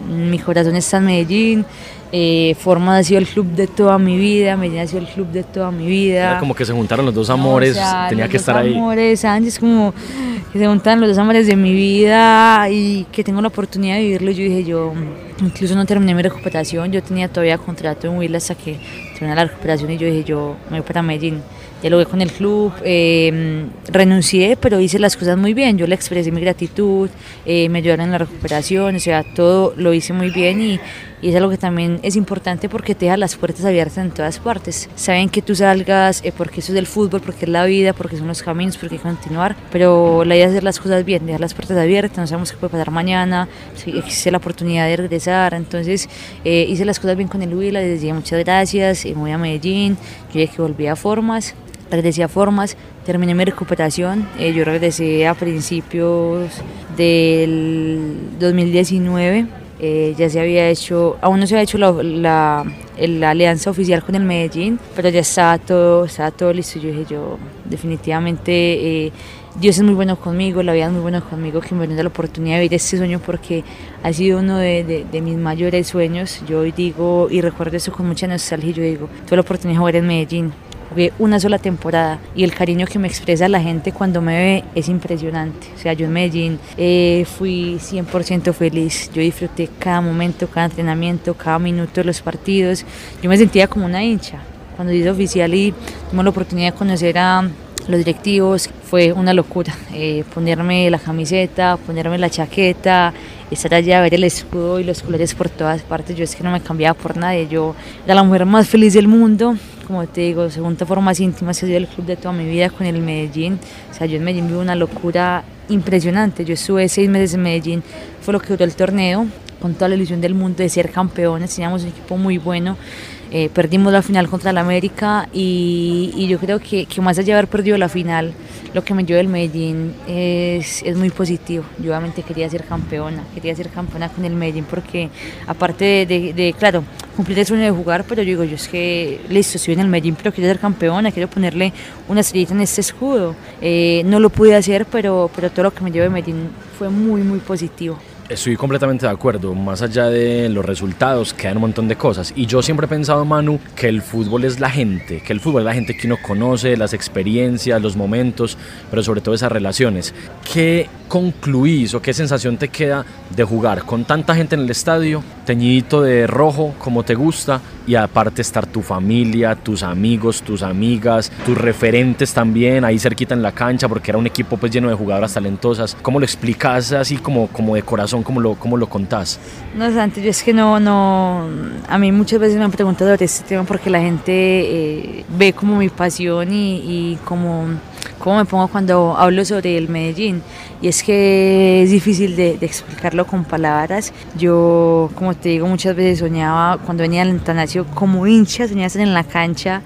mi corazón está en Medellín, eh, Forma ha sido el club de toda mi vida, Medellín ha sido el club de toda mi vida. Era como que se juntaron los dos amores, no, o sea, tenía los que estar ahí. amores, Sánchez, como que se juntan los dos amores de mi vida y que tengo la oportunidad de vivirlo. Yo dije, yo incluso no terminé mi recuperación, yo tenía todavía contrato en Huila hasta que terminé la recuperación y yo dije, yo me voy para Medellín. Dialogué con el club, eh, renuncié, pero hice las cosas muy bien. Yo le expresé mi gratitud, eh, me ayudaron en la recuperación, o sea, todo lo hice muy bien y, y es algo que también es importante porque te deja las puertas abiertas en todas partes. Saben que tú salgas eh, porque eso es del fútbol, porque es la vida, porque son los caminos, porque hay que continuar, pero la idea es hacer las cosas bien, dejar las puertas abiertas, no sabemos qué puede pasar mañana, si existe la oportunidad de regresar, entonces eh, hice las cosas bien con el Huila, les dije muchas gracias, eh, me voy a Medellín, yo dije que volví a formas, regresé a formas, terminé mi recuperación, yo regresé a principios del 2019, eh, ya se había hecho, aún no se había hecho la, la, la, alianza oficial con el Medellín, pero ya estaba todo, estaba todo listo, yo dije yo definitivamente... Eh, Dios es muy bueno conmigo, la vida es muy buena conmigo, que me brinda la oportunidad de vivir este sueño porque ha sido uno de, de, de, mis mayores sueños. Yo digo, y recuerdo eso con mucha nostalgia, yo digo, tuve la oportunidad de jugar en Medellín, jugué una sola temporada y el cariño que me expresa la gente cuando me ve es impresionante. O sea, yo en Medellín eh, fui 100% feliz, yo disfruté cada momento, cada entrenamiento, cada minuto de los partidos, yo me sentía como una hincha. Cuando hice oficial y tuve la oportunidad de conocer a los directivos, fue una locura. Eh, ponerme la camiseta, ponerme la chaqueta, estar allá, ver el escudo y los colores por todas partes. Yo es que no me cambiaba por nadie. Yo era la mujer más feliz del mundo. Como te digo, segunda forma más íntima, ha sido el club de toda mi vida con el Medellín. O sea, yo en Medellín vivo una locura impresionante. Yo estuve seis meses en Medellín, fue lo que duró el torneo, con toda la ilusión del mundo de ser campeones. Teníamos un equipo muy bueno. Eh, perdimos la final contra el América y, yo creo que, más allá de haber perdido la final, lo que me llevo del Medellín es, es, muy positivo. Yo obviamente quería ser campeona, quería ser campeona con el Medellín porque aparte de, de, claro, cumplir el sueño de jugar, pero yo digo, yo es que listo, estoy en el Medellín, pero quiero ser campeona, quiero ponerle una estrellita en este escudo. Eh, no lo pude hacer, pero, pero todo lo que me llevo de Medellín fue muy, muy positivo. Estoy completamente de acuerdo. Más allá de los resultados, quedan un montón de cosas. Y yo siempre he pensado, Manu, que el fútbol es la gente, que el fútbol es la gente que uno conoce, las experiencias, los momentos, pero sobre todo esas relaciones. ¿Qué concluís o qué sensación te queda de jugar con tanta gente en el estadio, teñidito de rojo como te gusta, y aparte estar tu familia, tus amigos, tus amigas, tus referentes también ahí cerquita en la cancha, porque era un equipo pues lleno de jugadoras talentosas. ¿Cómo lo explicas así como, como de corazón? ¿Cómo lo, cómo lo contás? No, Santi, yo es que no, no, a mí muchas veces me han preguntado sobre este tema porque la gente eh, ve como mi pasión y, y como cómo me pongo cuando hablo sobre el Medellín. Y es que es difícil de, explicarlo con palabras. Yo, como te digo, muchas veces soñaba cuando venía al Antanasio como hincha, soñaba en la cancha,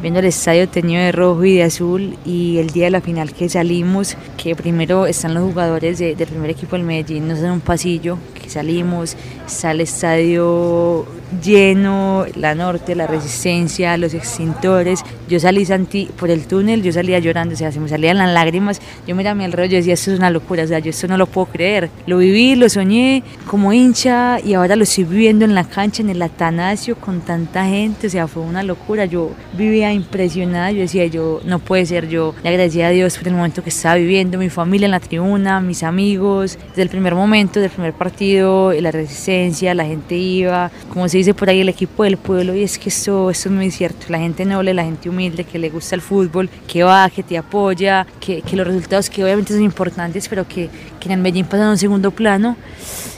viendo el estadio teñido de rojo y de azul. Y el día de la final que salimos, que primero están los jugadores de, del primer equipo del Medellín, nos dan un pasillo, que salimos, está el estadio lleno, la norte, la resistencia, los extintores. Yo salí Santi, por el túnel, yo salía llorando, o sea, se me salían las lágrimas. Yo miraba a mi alrededor y decía, esto es una locura, o sea, yo esto no lo puedo creer. Lo viví, lo soñé como hincha y ahora lo estoy viviendo en la cancha, en el Atanasio, con tanta gente, o sea, fue una locura. Yo vivía impresionada, yo decía, yo no puede ser, yo le agradecía a Dios por el momento que estaba viviendo, mi familia en la tribuna, mis amigos, desde el primer momento, del primer partido, la resistencia, la gente iba, como se dice por ahí, el equipo del pueblo, y es que esto, esto es muy cierto, la gente noble, la gente humilde, que le gusta el fútbol, que va, que te apoya, que, que los resultados que obviamente son importantes, pero que, que en el Medellín pasan a un segundo plano.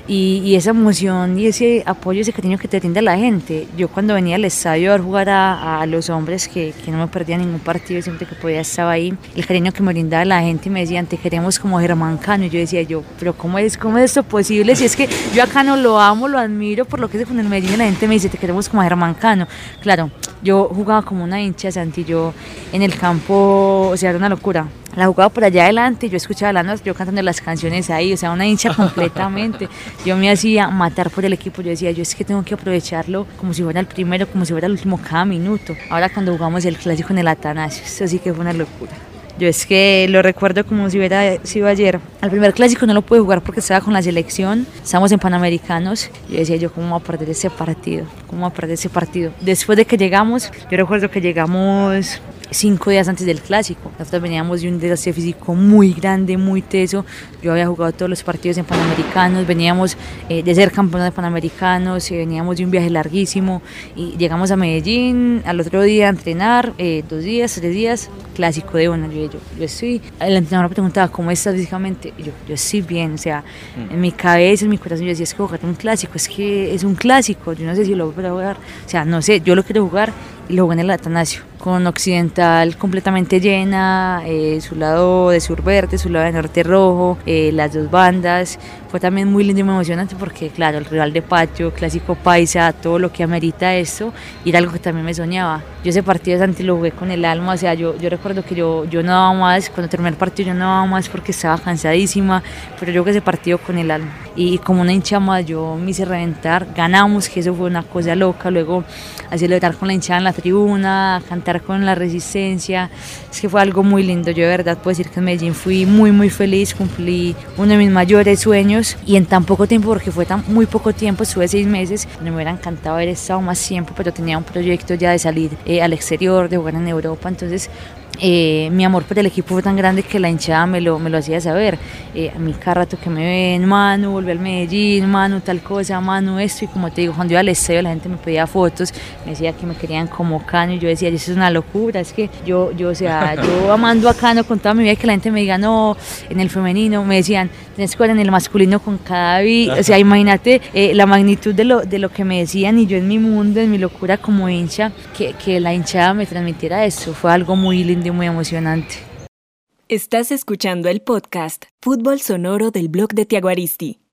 Y, y, esa emoción y ese apoyo, ese cariño que te brinda la gente. Yo cuando venía al estadio a jugar a, a los hombres, que, que, no me perdía ningún partido, siempre que podía estaba ahí, el cariño que me brindaba la gente y me decían, te queremos como Germán Cano. Y yo decía, yo, pero ¿cómo es, cómo es esto posible? Si es que yo a Cano lo amo, lo admiro por lo que hace con el Medellín la gente me dice, te queremos como Germán Cano. Claro, yo jugaba como una hincha, Santi, yo en el campo, o sea, era una locura la jugaba por allá adelante, yo escuchaba la noche, yo cantando las canciones ahí, o sea, una hincha completamente. Yo me hacía matar por el equipo, yo decía, yo es que tengo que aprovecharlo como si fuera el primero, como si fuera el último cada minuto. Ahora cuando jugamos el clásico en el Atanasio, eso sí que fue una locura. Yo es que lo recuerdo como si hubiera sido ayer. Al primer clásico no lo pude jugar porque estaba con la selección, estábamos en Panamericanos. Yo decía yo, ¿cómo voy a perder ese partido? ¿Cómo voy a perder ese partido? Después de que llegamos, yo recuerdo que llegamos cinco días antes del clásico. Nosotros veníamos de un desastre físico muy grande, muy teso. Yo había jugado todos los partidos en Panamericanos, veníamos eh, de ser campeones de Panamericanos, eh, veníamos de un viaje larguísimo y llegamos a Medellín al otro día a entrenar, eh, dos días, tres días, clásico de una. Yo, yo, yo estoy, el entrenador me preguntaba, ¿cómo estás físicamente? Y yo, yo estoy bien, o sea, mm. en mi cabeza, en mi corazón, yo decía, es que jugar un clásico, es que es un clásico, yo no sé si lo voy a jugar, o sea, no sé, yo lo quiero jugar lo en el Atanasio, con Occidental completamente llena, eh, su lado de sur verde, su lado de norte rojo, eh, las dos bandas. Fue también muy lindo y muy emocionante porque, claro, el rival de patio, clásico paisa, todo lo que amerita esto, y era algo que también me soñaba. Yo ese partido de Santi lo jugué con el alma, o sea, yo, yo recuerdo que yo, yo no daba más, cuando terminé el partido yo no daba más porque estaba cansadísima, pero yo que ese partido con el alma. Y, como una hincha más, yo me hice reventar, ganamos, que eso fue una cosa loca, luego a celebrar con la hinchada en la tribuna, a cantar con la resistencia, es que fue algo muy lindo, yo de verdad puedo decir que en Medellín fui muy muy feliz, cumplí uno de mis mayores sueños y en tan poco tiempo, porque fue tan muy poco tiempo, estuve seis meses, me hubiera encantado haber estado más tiempo, pero tenía un proyecto ya de salir eh, al exterior, de jugar en Europa, entonces eh, mi amor por el equipo fue tan grande que la hinchada me lo, me lo hacía saber. Eh, a mí cada rato que me ven, Manu, volví al Medellín, Manu, tal cosa, Manu, esto. Y como te digo, cuando iba al estadio la gente me pedía fotos, me decía que me querían como Cano. Y yo decía, eso es una locura. Es que yo, yo o sea, yo amando a Cano con toda mi vida, que la gente me diga, no, en el femenino, me decían, tienes que en el masculino con cada O sea, imagínate eh, la magnitud de lo, de lo que me decían y yo en mi mundo, en mi locura como hincha, que, que la hinchada me transmitiera eso. Fue algo muy lindo muy emocionante. Estás escuchando el podcast Fútbol Sonoro del blog de Tiaguaristi.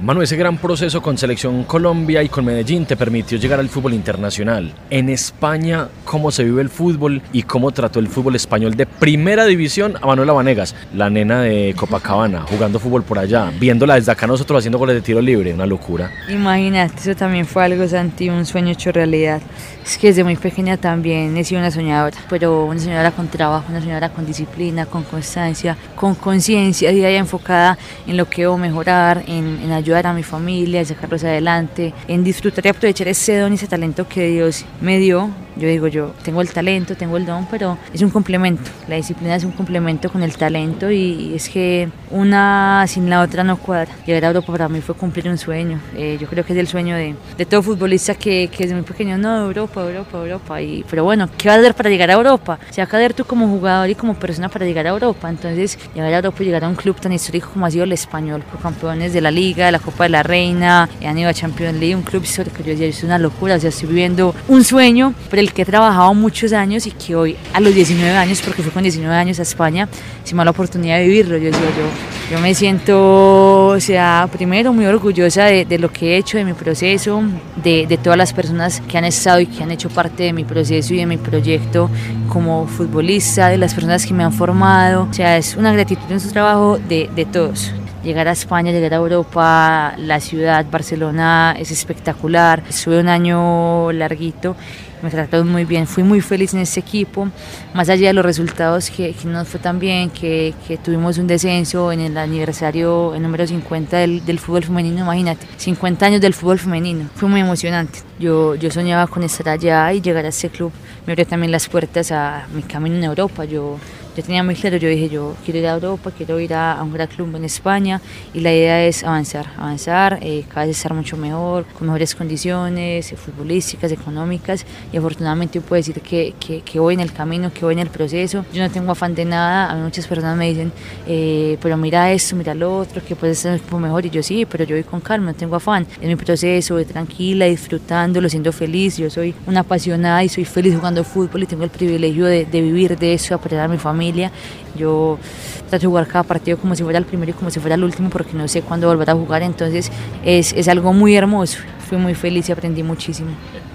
Manu, ese gran proceso con Selección Colombia y con Medellín te permitió llegar al fútbol internacional. En España, ¿cómo se vive el fútbol y cómo trató el fútbol español de primera división a Manuela Vanegas, la nena de Copacabana, jugando fútbol por allá, viéndola desde acá nosotros haciendo goles de tiro libre? Una locura. Imagínate, eso también fue algo, Santi, un sueño hecho realidad. Es que desde muy pequeña también he sido una soñadora, pero una soñadora con trabajo, una soñadora con disciplina, con constancia, con conciencia, y enfocada en lo que debo mejorar, en, en ayudar ayudar a mi familia, sacarlos adelante, en disfrutar y aprovechar ese don y ese talento que Dios me dio. Yo digo, yo tengo el talento, tengo el don, pero es un complemento. La disciplina es un complemento con el talento y es que una sin la otra no cuadra. Llegar a Europa para mí fue cumplir un sueño. Eh, yo creo que es el sueño de, de todo futbolista que, que, desde muy pequeño, no, Europa, Europa, Europa. Y, pero bueno, ¿qué vas a hacer para llegar a Europa? Se va a caer tú como jugador y como persona para llegar a Europa. Entonces, llegar a Europa y llegar a un club tan histórico como ha sido el español, por campeones de la Liga, de la Copa de la Reina, han ido a Champions League, un club histórico. Yo decía, es una locura, o sea, estoy viviendo un sueño por el que he trabajado muchos años y que hoy, a los 19 años, porque fui con 19 años a España, se me da la oportunidad de vivirlo. Yo decía, yo, yo me siento, o sea, primero muy orgullosa de, de lo que he hecho, de mi proceso, de, de todas las personas que han estado y que han hecho parte de mi proceso y de mi proyecto como futbolista, de las personas que me han formado. O sea, es una gratitud en su trabajo de, de todos llegar a España, llegar a Europa, la ciudad, Barcelona es espectacular. Estuve un año larguito, me trataron muy bien, fui muy feliz en este equipo, más allá de los resultados que, que no fue tan bien, que, que, tuvimos un descenso en el aniversario el número 50 del, del, fútbol femenino, imagínate, 50 años del fútbol femenino, fue muy emocionante. Yo, yo soñaba con estar allá y llegar a este club, me abrió también las puertas a mi camino en Europa, yo yo tenía muy claro, yo dije, yo quiero ir a Europa, quiero ir a, a un gran club en España y la idea es avanzar, avanzar, eh, cada vez estar mucho mejor, con mejores condiciones eh, futbolísticas, económicas y afortunadamente puedo decir que, que, que, voy en el camino, que voy en el proceso. Yo no tengo afán de nada, a mí muchas personas me dicen, eh, pero mira esto, mira lo otro, que puedes estar un mejor y yo sí, pero yo voy con calma, no tengo afán. Es mi proceso, voy tranquila, disfrutándolo, siendo feliz. Yo soy una apasionada y soy feliz jugando fútbol y tengo el privilegio de, de vivir de eso, apoyar a mi familia yo trato de jugar cada partido como si fuera el primero y como si fuera el último porque no sé cuándo volver a jugar. Entonces es, es algo muy hermoso. Fui muy feliz y aprendí muchísimo.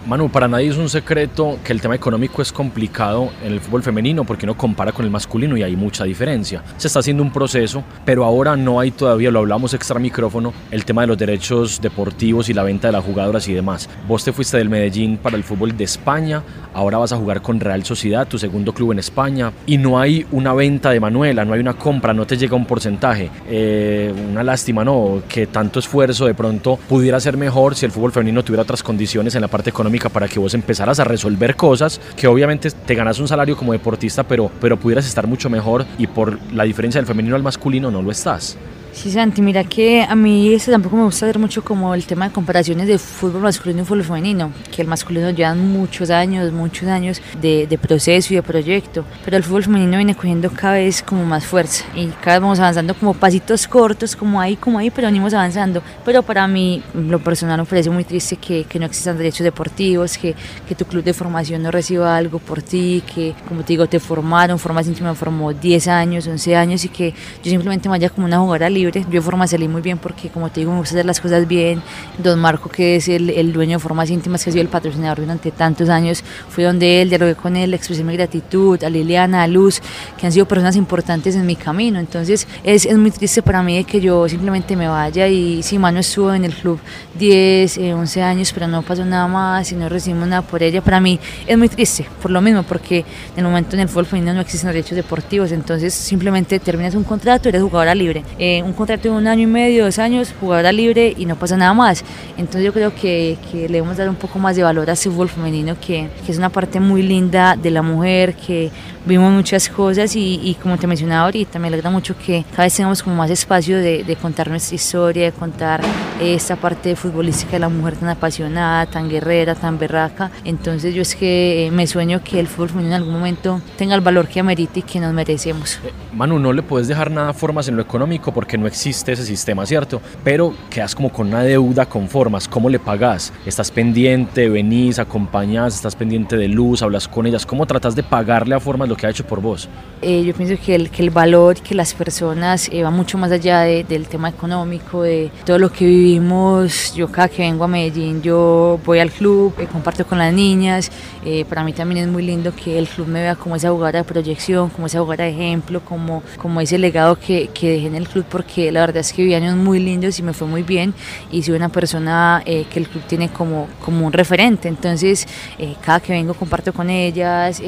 Manu, para nadie es un secreto que el tema económico es complicado en el fútbol femenino porque uno compara con el masculino y hay mucha diferencia. Se está haciendo un proceso, pero ahora no hay todavía, lo hablamos extra micrófono, el tema de los derechos deportivos y la venta de las jugadoras y demás. Vos te fuiste del Medellín para el fútbol de España, ahora vas a jugar con Real Sociedad, tu segundo club en España, y no hay una venta de Manuela, no hay una compra, no te llega un porcentaje. Eh, una lástima, ¿no? Que tanto esfuerzo de pronto pudiera ser mejor si el fútbol femenino tuviera otras condiciones en la parte económica para que vos empezaras a resolver cosas que obviamente te ganas un salario como deportista, pero, pero pudieras estar mucho mejor y por la diferencia del femenino al masculino no lo estás. Sí, Santi, mira que a mí este tampoco me gusta ver mucho como el tema de comparaciones de fútbol masculino y fútbol femenino, que el masculino llevan muchos años, muchos años de, de, proceso y de proyecto, pero el fútbol femenino viene cogiendo cada vez como más fuerza y cada vez vamos avanzando como pasitos cortos, como ahí, como ahí, pero venimos avanzando. Pero para mí, lo personal me parece muy triste que, que no existan derechos deportivos, que, que, tu club de formación no reciba algo por ti, que como te digo, te formaron, Formas íntima formó 10 años, 11 años y que yo simplemente me vaya como una jugadora libre libre. Yo Forma salí muy bien porque, como te digo, me gusta hacer las cosas bien. Don Marco, que es el, el dueño de Formas Íntimas, que ha sido el patrocinador durante tantos años, fui donde él, dialogué con él, expresé mi gratitud, a Liliana, a Luz, que han sido personas importantes en mi camino. Entonces, es, es muy triste para mí que yo simplemente me vaya y si Mano estuvo en el club 10, eh, 11 años, pero no pasó nada más y no recibimos nada por ella. Para mí es muy triste, por lo mismo, porque en el momento en el fútbol femenino no existen derechos deportivos, entonces simplemente terminas un contrato, eres jugadora libre. Eh, un contrato de un año y medio, dos años, jugadora libre y no pasa nada más. Entonces yo creo que, que le debemos dar un poco más de valor a ese fútbol femenino, que, que es una parte muy linda de la mujer, que vimos muchas cosas y, y, como te mencionaba ahorita, me alegra mucho que cada vez tengamos como más espacio de, de contar nuestra historia, de contar esta parte futbolística de la mujer tan apasionada, tan guerrera, tan berraca. Entonces yo es que me sueño que el fútbol femenino en algún momento tenga el valor que amerita y que nos merecemos. Manu, no le puedes dejar nada formas en lo económico porque no existe ese sistema, ¿cierto? Pero quedas como con una deuda con formas. ¿Cómo le pagas? ¿Estás pendiente? ¿Venís? ¿Acompañás? ¿Estás pendiente de luz? ¿Hablas con ellas? ¿Cómo tratas de pagarle a formas lo que ha hecho por vos? Eh, yo pienso que el, que el valor, que las personas eh, va mucho más allá de, del tema económico, de todo lo que vivimos. Yo cada que vengo a Medellín, yo voy al club, eh, comparto con las niñas. Eh, para mí también es muy lindo que el club me vea como esa jugadora de proyección, como esa jugadora de ejemplo, como, como ese legado que, que dejé en el club, porque la verdad es que viví años muy lindos y me fue muy bien. Y soy una persona eh, que el club tiene como, como un referente. Entonces, cada que vengo comparto con ellas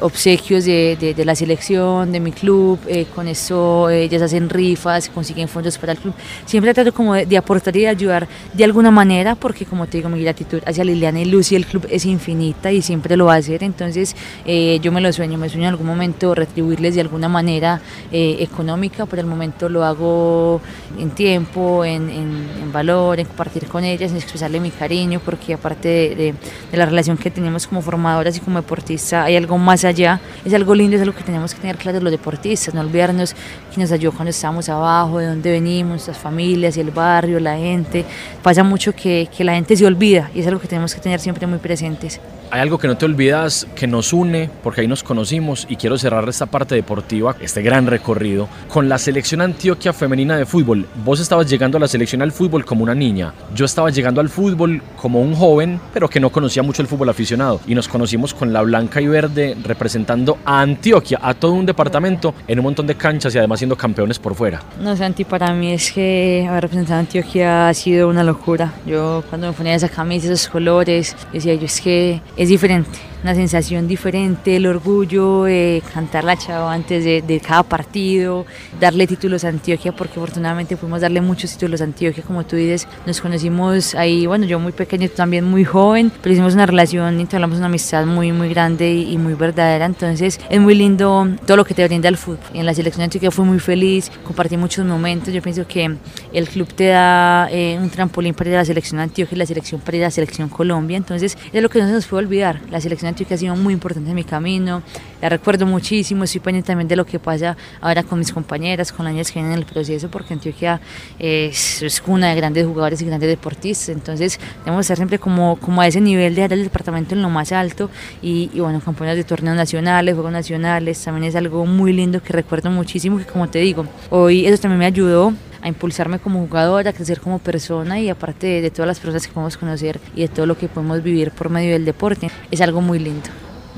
obsequios de, de, de, la selección, de mi club. con eso ellas hacen rifas, consiguen fondos para el club. Siempre trato como de, de aportar y de ayudar de alguna manera, porque como te digo, mi gratitud hacia Liliana y Lucy, el club es infinita y siempre lo va a hacer. Entonces, eh, yo me lo sueño, me sueño en algún momento retribuirles de alguna manera eh, económica. Por el momento lo hago en tiempo, en, en, en, valor, en compartir con ellas, en expresarle mi cariño, porque aparte de, de, de, la relación que tenemos como formadoras y como deportistas, hay algo más allá. Es algo lindo, es algo que tenemos que tener claro los deportistas, no olvidarnos quién nos ayudó cuando estábamos abajo, de dónde venimos, nuestras familias el barrio, la gente. Pasa mucho que, que la gente se olvida y es algo que tenemos que tener siempre muy presentes. Hay algo que no te olvidas que nos une, porque ahí nos conocimos y quiero cerrar esta parte deportiva, este gran recorrido, con la selección Antioquia femenina de fútbol. Vos estabas llegando a la selección al fútbol como una niña, yo estaba llegando al fútbol como un joven, pero que no conocía mucho el fútbol aficionado. Y nos conocimos con la blanca y verde representando a Antioquia, a todo un departamento, en un montón de canchas y además siendo campeones por fuera. No, Santi, para mí es que haber representado a Antioquia ha sido una locura. Yo cuando me ponía esa camisa, esos colores, decía yo es que es diferente, una sensación diferente, el orgullo, eh, cantar la chava antes de, de, cada partido, darle títulos a Antioquia, porque afortunadamente pudimos darle muchos títulos a Antioquia, como tú dices, nos conocimos ahí, bueno, yo muy pequeño, también muy joven, pero hicimos una relación y hablamos una amistad muy, muy grande y, muy verdadera, entonces es muy lindo todo lo que te brinda el fútbol. En la selección de Antioquia fue muy feliz, compartí muchos momentos, yo pienso que el club te da eh, un trampolín para ir a la selección de Antioquia y la selección para ir a la selección Colombia, entonces es lo que no se nos puede olvidar, la selección Antioquia ha sido muy importante en mi camino, la recuerdo muchísimo, estoy pendiente también de lo que pasa ahora con mis compañeras, con las niñas que vienen en el proceso, porque Antioquia es, es una de grandes jugadores y grandes deportistas, entonces debemos estar siempre como, como a ese nivel de dar el departamento en lo más alto y, y bueno, campañas de torneos nacionales, juegos nacionales, también es algo muy lindo que recuerdo muchísimo, que como te digo, hoy eso también me ayudó a impulsarme como jugadora, a crecer como persona y aparte de, todas las personas que podemos conocer y de todo lo que podemos vivir por medio del deporte, es algo muy lindo.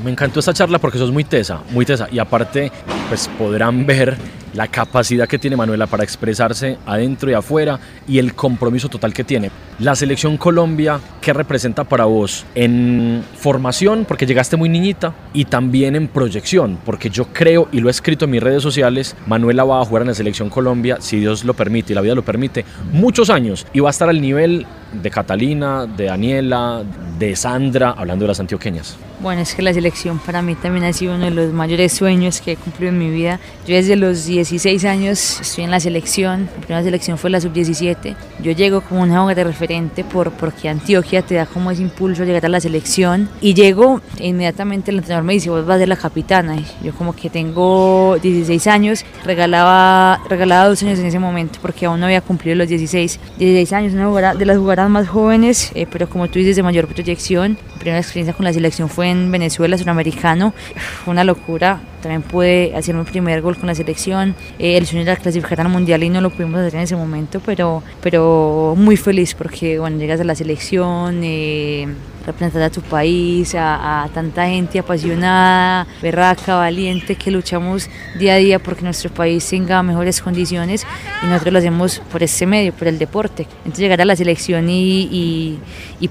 Me encantó esta charla porque sos muy tesa, muy tesa y aparte pues podrán ver la capacidad que tiene Manuela para expresarse adentro y afuera y el compromiso total que tiene. La selección Colombia, ¿qué representa para vos? En formación, porque llegaste muy niñita, y también en proyección, porque yo creo, y lo he escrito en mis redes sociales, Manuela va a jugar en la selección Colombia, si Dios lo permite y la vida lo permite, muchos años, y va a estar al nivel de Catalina, de Daniela, de Sandra, hablando de las antioqueñas. Bueno, es que la selección para mí también ha sido uno de los mayores sueños que he cumplido en mi vida. Yo desde los 16 años estoy en la selección, mi primera selección fue la sub-17. Yo llego como una hoja de referente por, porque Antioquia te da como ese impulso a llegar a la selección. Y llego e inmediatamente el entrenador me dice, vos vas a ser la capitana. Y yo como que tengo 16 años, regalaba, regalaba dos años en ese momento porque aún no había cumplido los 16. 16 años, una de las jugadoras más jóvenes, eh, pero como tú dices, de mayor proyección. Mi primera experiencia con la selección fue en Venezuela, suramericano. Fue una locura. También pude hacer mi primer gol con la selección. Eh, el sueño era clasificar al mundial y no lo pudimos hacer en ese momento, pero, pero muy feliz porque bueno, llegas a la selección. Eh, representar a tu país, a, tanta gente apasionada, berraca, valiente, que luchamos día a día porque nuestro país tenga mejores condiciones y nosotros lo hacemos por este medio, por el deporte. Entonces llegar a la selección y,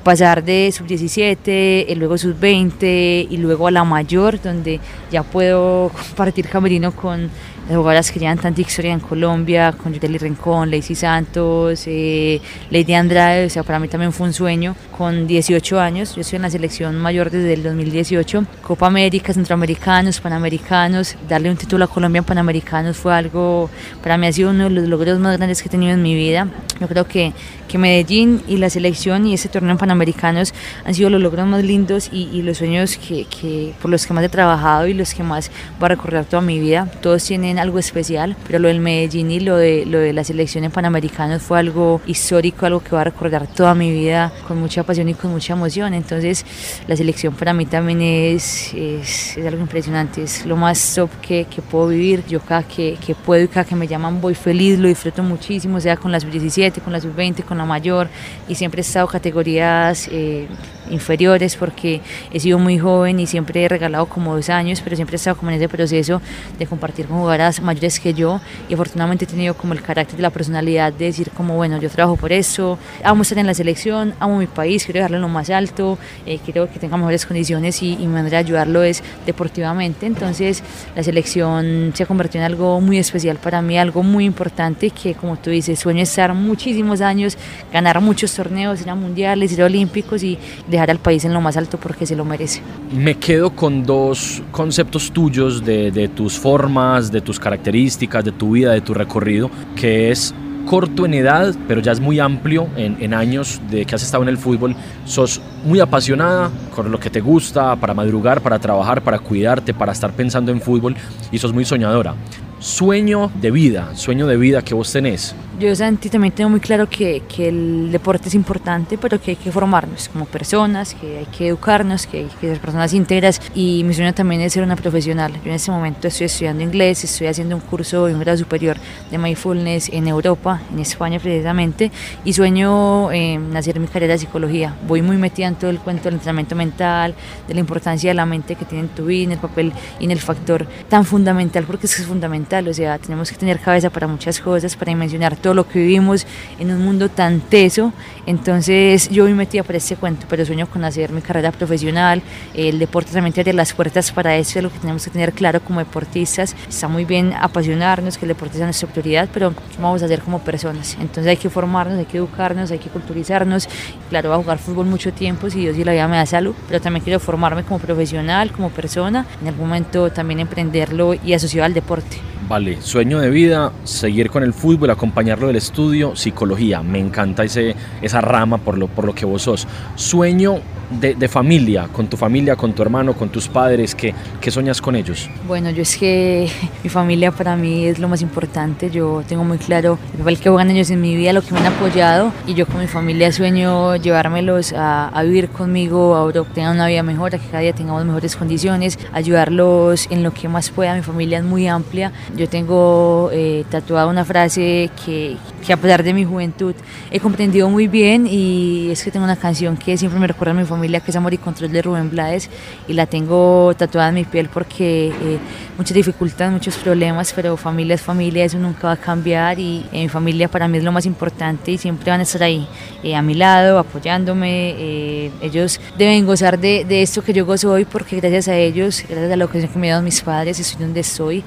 pasar de sub-17, luego sub-20 y luego a la mayor, donde ya puedo compartir camerino con jugadoras que llevan tanta historia en Colombia, con Yudeli Rincón, Lacey Santos, eh, Lady Andrade, o sea, para mí también fue un sueño. Con 18 años, yo estoy en la selección mayor desde el 2018, Copa América, Centroamericanos, Panamericanos, darle un título a Colombia en Panamericanos fue algo, para mí ha sido uno de los logros más grandes que he tenido en mi vida. Yo creo que, que Medellín y la selección y ese torneo en Panamericanos han sido los logros más lindos y, y los sueños que, que, por los que más he trabajado y los que más voy a recordar toda mi vida. Todos tienen algo especial, pero lo del Medellín y lo de, lo de la selección en Panamericanos fue algo histórico, algo que voy a recordar toda mi vida con mucha pasión y con mucha emoción. Entonces, la selección para mí también es, es, es algo impresionante, es lo más top que, que puedo vivir. Yo cada que, que, puedo y cada que me llaman voy feliz, lo disfruto muchísimo, sea con la sub-17, con la sub-20, con la mayor, y siempre he estado categorías eh, inferiores porque he sido muy joven y siempre he regalado como dos años, pero siempre he estado como en ese proceso de compartir con jugadoras mayores que yo y afortunadamente he tenido como el carácter de la personalidad de decir como bueno, yo trabajo por eso, amo estar en la selección, amo mi país, quiero dejarlo en lo más alto, eh, quiero que tenga mejores condiciones y, y mi manera de ayudarlo es deportivamente, entonces la selección se ha convertido en algo muy especial para mí, algo muy importante que como tú dices, sueño estar muchísimos años, ganar muchos torneos, ir a mundiales, ir a olímpicos y dejar al país en lo más alto porque se lo merece. Me quedo con dos conceptos tuyos de, de tus formas, de tus características, de tu vida, de tu recorrido, que es corto en edad, pero ya es muy amplio en, en, años de que has estado en el fútbol. Sos muy apasionada con lo que te gusta, para madrugar, para trabajar, para cuidarte, para estar pensando en fútbol y sos muy soñadora. Sueño de vida, sueño de vida que vos tenés. Yo, Santi, también tengo muy claro que, que, el deporte es importante, pero que hay que formarnos como personas, que hay que educarnos, que hay que ser personas íntegras. Y mi sueño también es ser una profesional. Yo en este momento estoy estudiando inglés, estoy haciendo un curso de un grado superior de mindfulness en Europa, en España precisamente, y sueño en hacer mi carrera de psicología. Voy muy metida en todo el cuento del entrenamiento mental, de la importancia de la mente que tiene en tu vida, en el papel y en el factor tan fundamental, porque es que es fundamental. O sea, tenemos que tener cabeza para muchas cosas, para dimensionar todo lo que vivimos en un mundo tan teso. Entonces yo me metía por este cuento, pero sueño con hacer mi carrera profesional. El deporte también abre las puertas para eso, es lo que tenemos que tener claro como deportistas. Está muy bien apasionarnos, que el deporte sea nuestra prioridad, pero ¿qué vamos a hacer como personas? Entonces hay que formarnos, hay que educarnos, hay que culturizarnos. Claro, voy a jugar fútbol mucho tiempo, si Dios y la vida me da salud, pero también quiero formarme como profesional, como persona. En algún momento también emprenderlo y asociado al deporte. Vale, sueño de vida, seguir con el fútbol, acompañarlo del estudio, psicología. Me encanta ese, esa rama por lo, por lo que vos sos. Sueño de, de, familia, con tu familia, con tu hermano, con tus padres, ¿qué, ¿qué soñas con ellos? Bueno, yo es que mi familia para mí es lo más importante, yo tengo muy claro el papel que juegan ellos en mi vida, lo que me han apoyado y yo con mi familia sueño llevármelos a, a vivir conmigo, a que tengan una vida mejor, a que cada día tengamos mejores condiciones, ayudarlos en lo que más pueda, mi familia es muy amplia, yo tengo eh, tatuada una frase que, que a pesar de mi juventud he comprendido muy bien y es que tengo una canción que siempre me recuerda a mi familia que es Amor y Control de Rubén Blades y la tengo tatuada en mi piel porque eh, muchas dificultades, muchos problemas, pero familia es familia, eso nunca va a cambiar y eh, mi familia para mí es lo más importante y siempre van a estar ahí eh, a mi lado, apoyándome. Eh, ellos deben gozar de, de, esto que yo gozo hoy porque gracias a ellos, gracias a lo que me han dado mis padres, estoy donde estoy,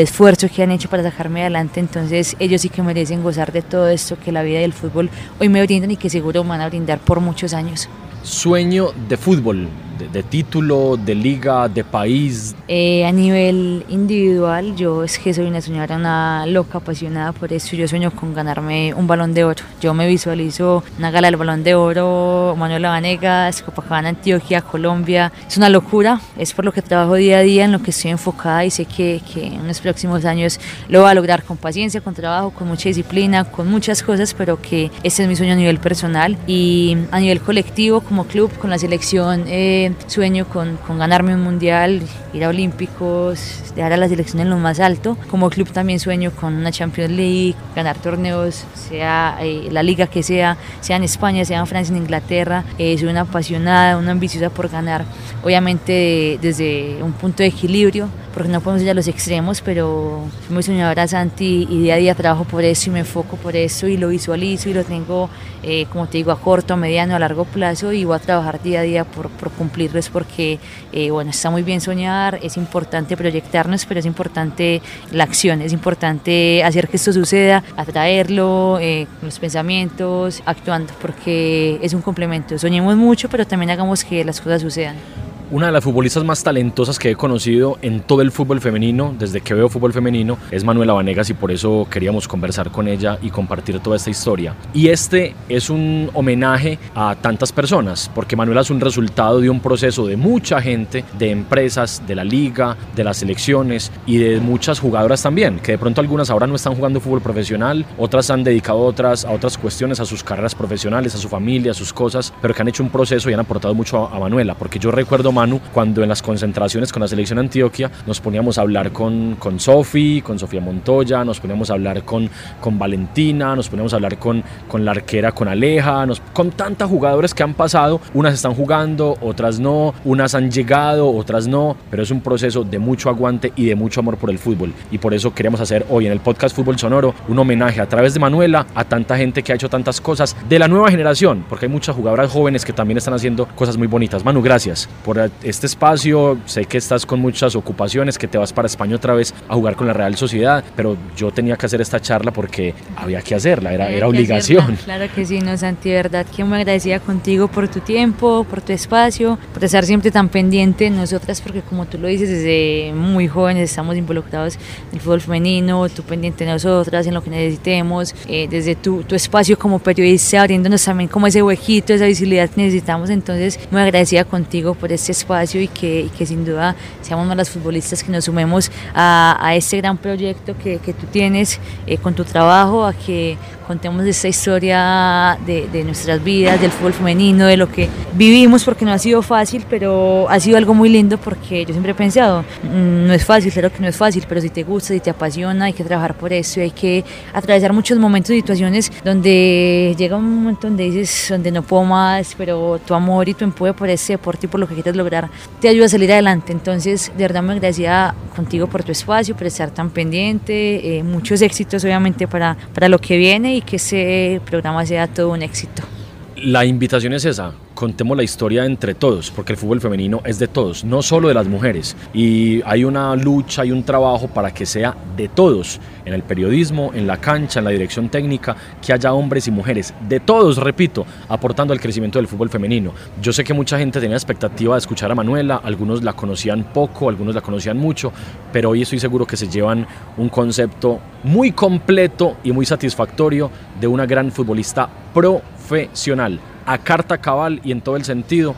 esfuerzo que han hecho para sacarme adelante, entonces ellos sí que merecen gozar de todo esto que la vida y el fútbol hoy me brindan y que seguro me van a brindar por muchos años sueño de fútbol, de, de título, de liga, de país? Eh, a nivel individual, yo es que soy una una loca, apasionada por eso. Yo sueño con ganarme un balón de oro. Yo me visualizo una gala del balón de oro, Manuela Vanegas, Copacabana, Antioquia, Colombia. Es una locura, es por lo que trabajo día a día, en lo que estoy enfocada y sé que, que en los próximos años lo voy a lograr con paciencia, con trabajo, con mucha disciplina, con muchas cosas, pero que ese es mi sueño a nivel personal y a nivel colectivo, como club, con la selección. Eh, sueño con, con, ganarme un mundial, ir a Olímpicos, dejar a la selección en lo más alto. Como club también sueño con una Champions League, ganar torneos, sea eh, la liga que sea, sea en España, sea en Francia, en Inglaterra. Eh, soy una apasionada, una ambiciosa por ganar, obviamente desde un punto de equilibrio, porque no podemos ir a los extremos, pero soy muy soñadora Santi y día a día trabajo por eso y me enfoco por eso y lo visualizo y lo tengo, eh, como te digo, a corto, a mediano, a largo plazo y voy a trabajar día a día por, por cumplirlos porque, eh, bueno, está muy bien soñar, es importante proyectarnos, pero es importante la acción, es importante hacer que esto suceda, atraerlo, eh, los pensamientos, actuando, porque es un complemento. Soñemos mucho, pero también hagamos que las cosas sucedan. Una de las futbolistas más talentosas que he conocido en todo el fútbol femenino, desde que veo fútbol femenino, es Manuela Vanegas y por eso queríamos conversar con ella y compartir toda esta historia. Y este es un homenaje a tantas personas, porque Manuela es un resultado de un proceso de mucha gente, de empresas, de la liga, de las selecciones y de muchas jugadoras también, que de pronto algunas ahora no están jugando fútbol profesional, otras han dedicado otras, a otras cuestiones, a sus carreras profesionales, a su familia, a sus cosas, pero que han hecho un proceso y han aportado mucho a, a Manuela, porque yo recuerdo Manu cuando en las concentraciones con la selección Antioquia nos poníamos a hablar con, con Sofi, con Sofía Montoya, nos poníamos a hablar con, con Valentina, nos poníamos a hablar con, con la arquera, con Aleja, nos, con tantas jugadoras que han pasado, unas están jugando, otras no, unas han llegado, otras no, pero es un proceso de mucho aguante y de mucho amor por el fútbol y por eso queremos hacer hoy en el podcast Fútbol Sonoro un homenaje a través de Manuela a tanta gente que ha hecho tantas cosas de la nueva generación, porque hay muchas jugadoras jóvenes que también están haciendo cosas muy bonitas. Manu, gracias por este espacio. Sé que estás con muchas ocupaciones, que te vas para España otra vez a jugar con la Real Sociedad, pero yo tenía que hacer esta charla porque había que hacerla, era, era obligación. Claro que sí, no, Santi, verdad que muy agradecida contigo por tu tiempo, por tu espacio, por estar siempre tan pendiente en nosotras, porque como tú lo dices, desde muy jóvenes estamos involucrados en el fútbol femenino, tú pendiente de nosotras, en lo que necesitemos, eh, desde tu, tu espacio como periodista, abriéndonos también como ese huequito, esa visibilidad que necesitamos. Entonces, muy agradecida contigo por este espacio y que, y que sin duda seamos más las futbolistas que nos sumemos a, a este gran proyecto que, que tú tienes eh, con tu trabajo, a que contemos esta historia de, nuestras vidas, del fútbol femenino, de lo que vivimos, porque no ha sido fácil, pero ha sido algo muy lindo porque yo siempre he pensado, mmm, no es fácil, claro que no es fácil, pero si te gusta, si te apasiona, hay que trabajar por eso, hay que atravesar muchos momentos situaciones donde llega un momento donde dices, donde no puedo más, pero tu amor y tu empuje por ese deporte y por lo que quieres lograr te ayuda a salir adelante. Entonces, de verdad me agradecía contigo por tu espacio, por estar tan pendiente, eh, muchos éxitos obviamente para, para lo que viene y que ese programa sea todo un éxito. La invitación es esa, contemos la historia entre todos, porque el fútbol femenino es de todos, no solo de las mujeres. Y hay una lucha, hay un trabajo para que sea de todos, en el periodismo, en la cancha, en la dirección técnica, que haya hombres y mujeres, de todos, repito, aportando al crecimiento del fútbol femenino. Yo sé que mucha gente tenía expectativa de escuchar a Manuela, algunos la conocían poco, algunos la conocían mucho, pero hoy estoy seguro que se llevan un concepto muy completo y muy satisfactorio de una gran futbolista profesional a carta cabal y en todo el sentido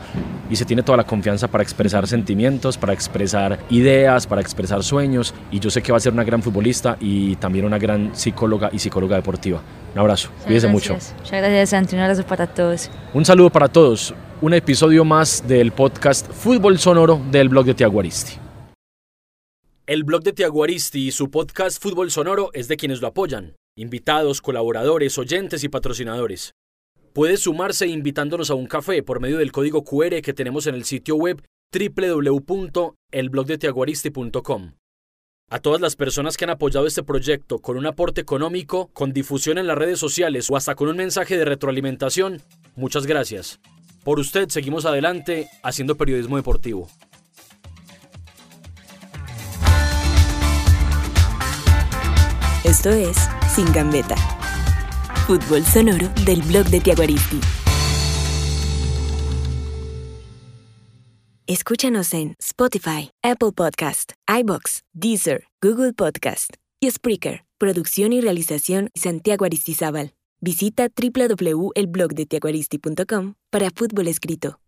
y se tiene toda la confianza para expresar sentimientos, para expresar ideas, para expresar sueños y yo sé que va a ser una gran futbolista y también una gran psicóloga y psicóloga deportiva. Un abrazo, cuídense mucho. Muchas gracias Santi, un abrazo para todos. Un saludo para todos, un episodio más del podcast Fútbol Sonoro del blog de Tiaguaristi. El blog de Tiaguaristi y su podcast Fútbol Sonoro es de quienes lo apoyan, invitados, colaboradores, oyentes y patrocinadores. Puedes sumarse invitándonos a un café por medio del código QR que tenemos en el sitio web www.elblogdetiaguaristi.com. A todas las personas que han apoyado este proyecto con un aporte económico, con difusión en las redes sociales o hasta con un mensaje de retroalimentación, muchas gracias. Por usted seguimos adelante haciendo periodismo deportivo. Esto es Sin Gambeta. Fútbol sonoro del blog de Tiaguaristi. Escúchanos en Spotify, Apple Podcast, iBox, Deezer, Google Podcast y Spreaker. Producción y realización Santiago Aristizábal. Visita www.elblogdetiaguaristi.com para fútbol escrito.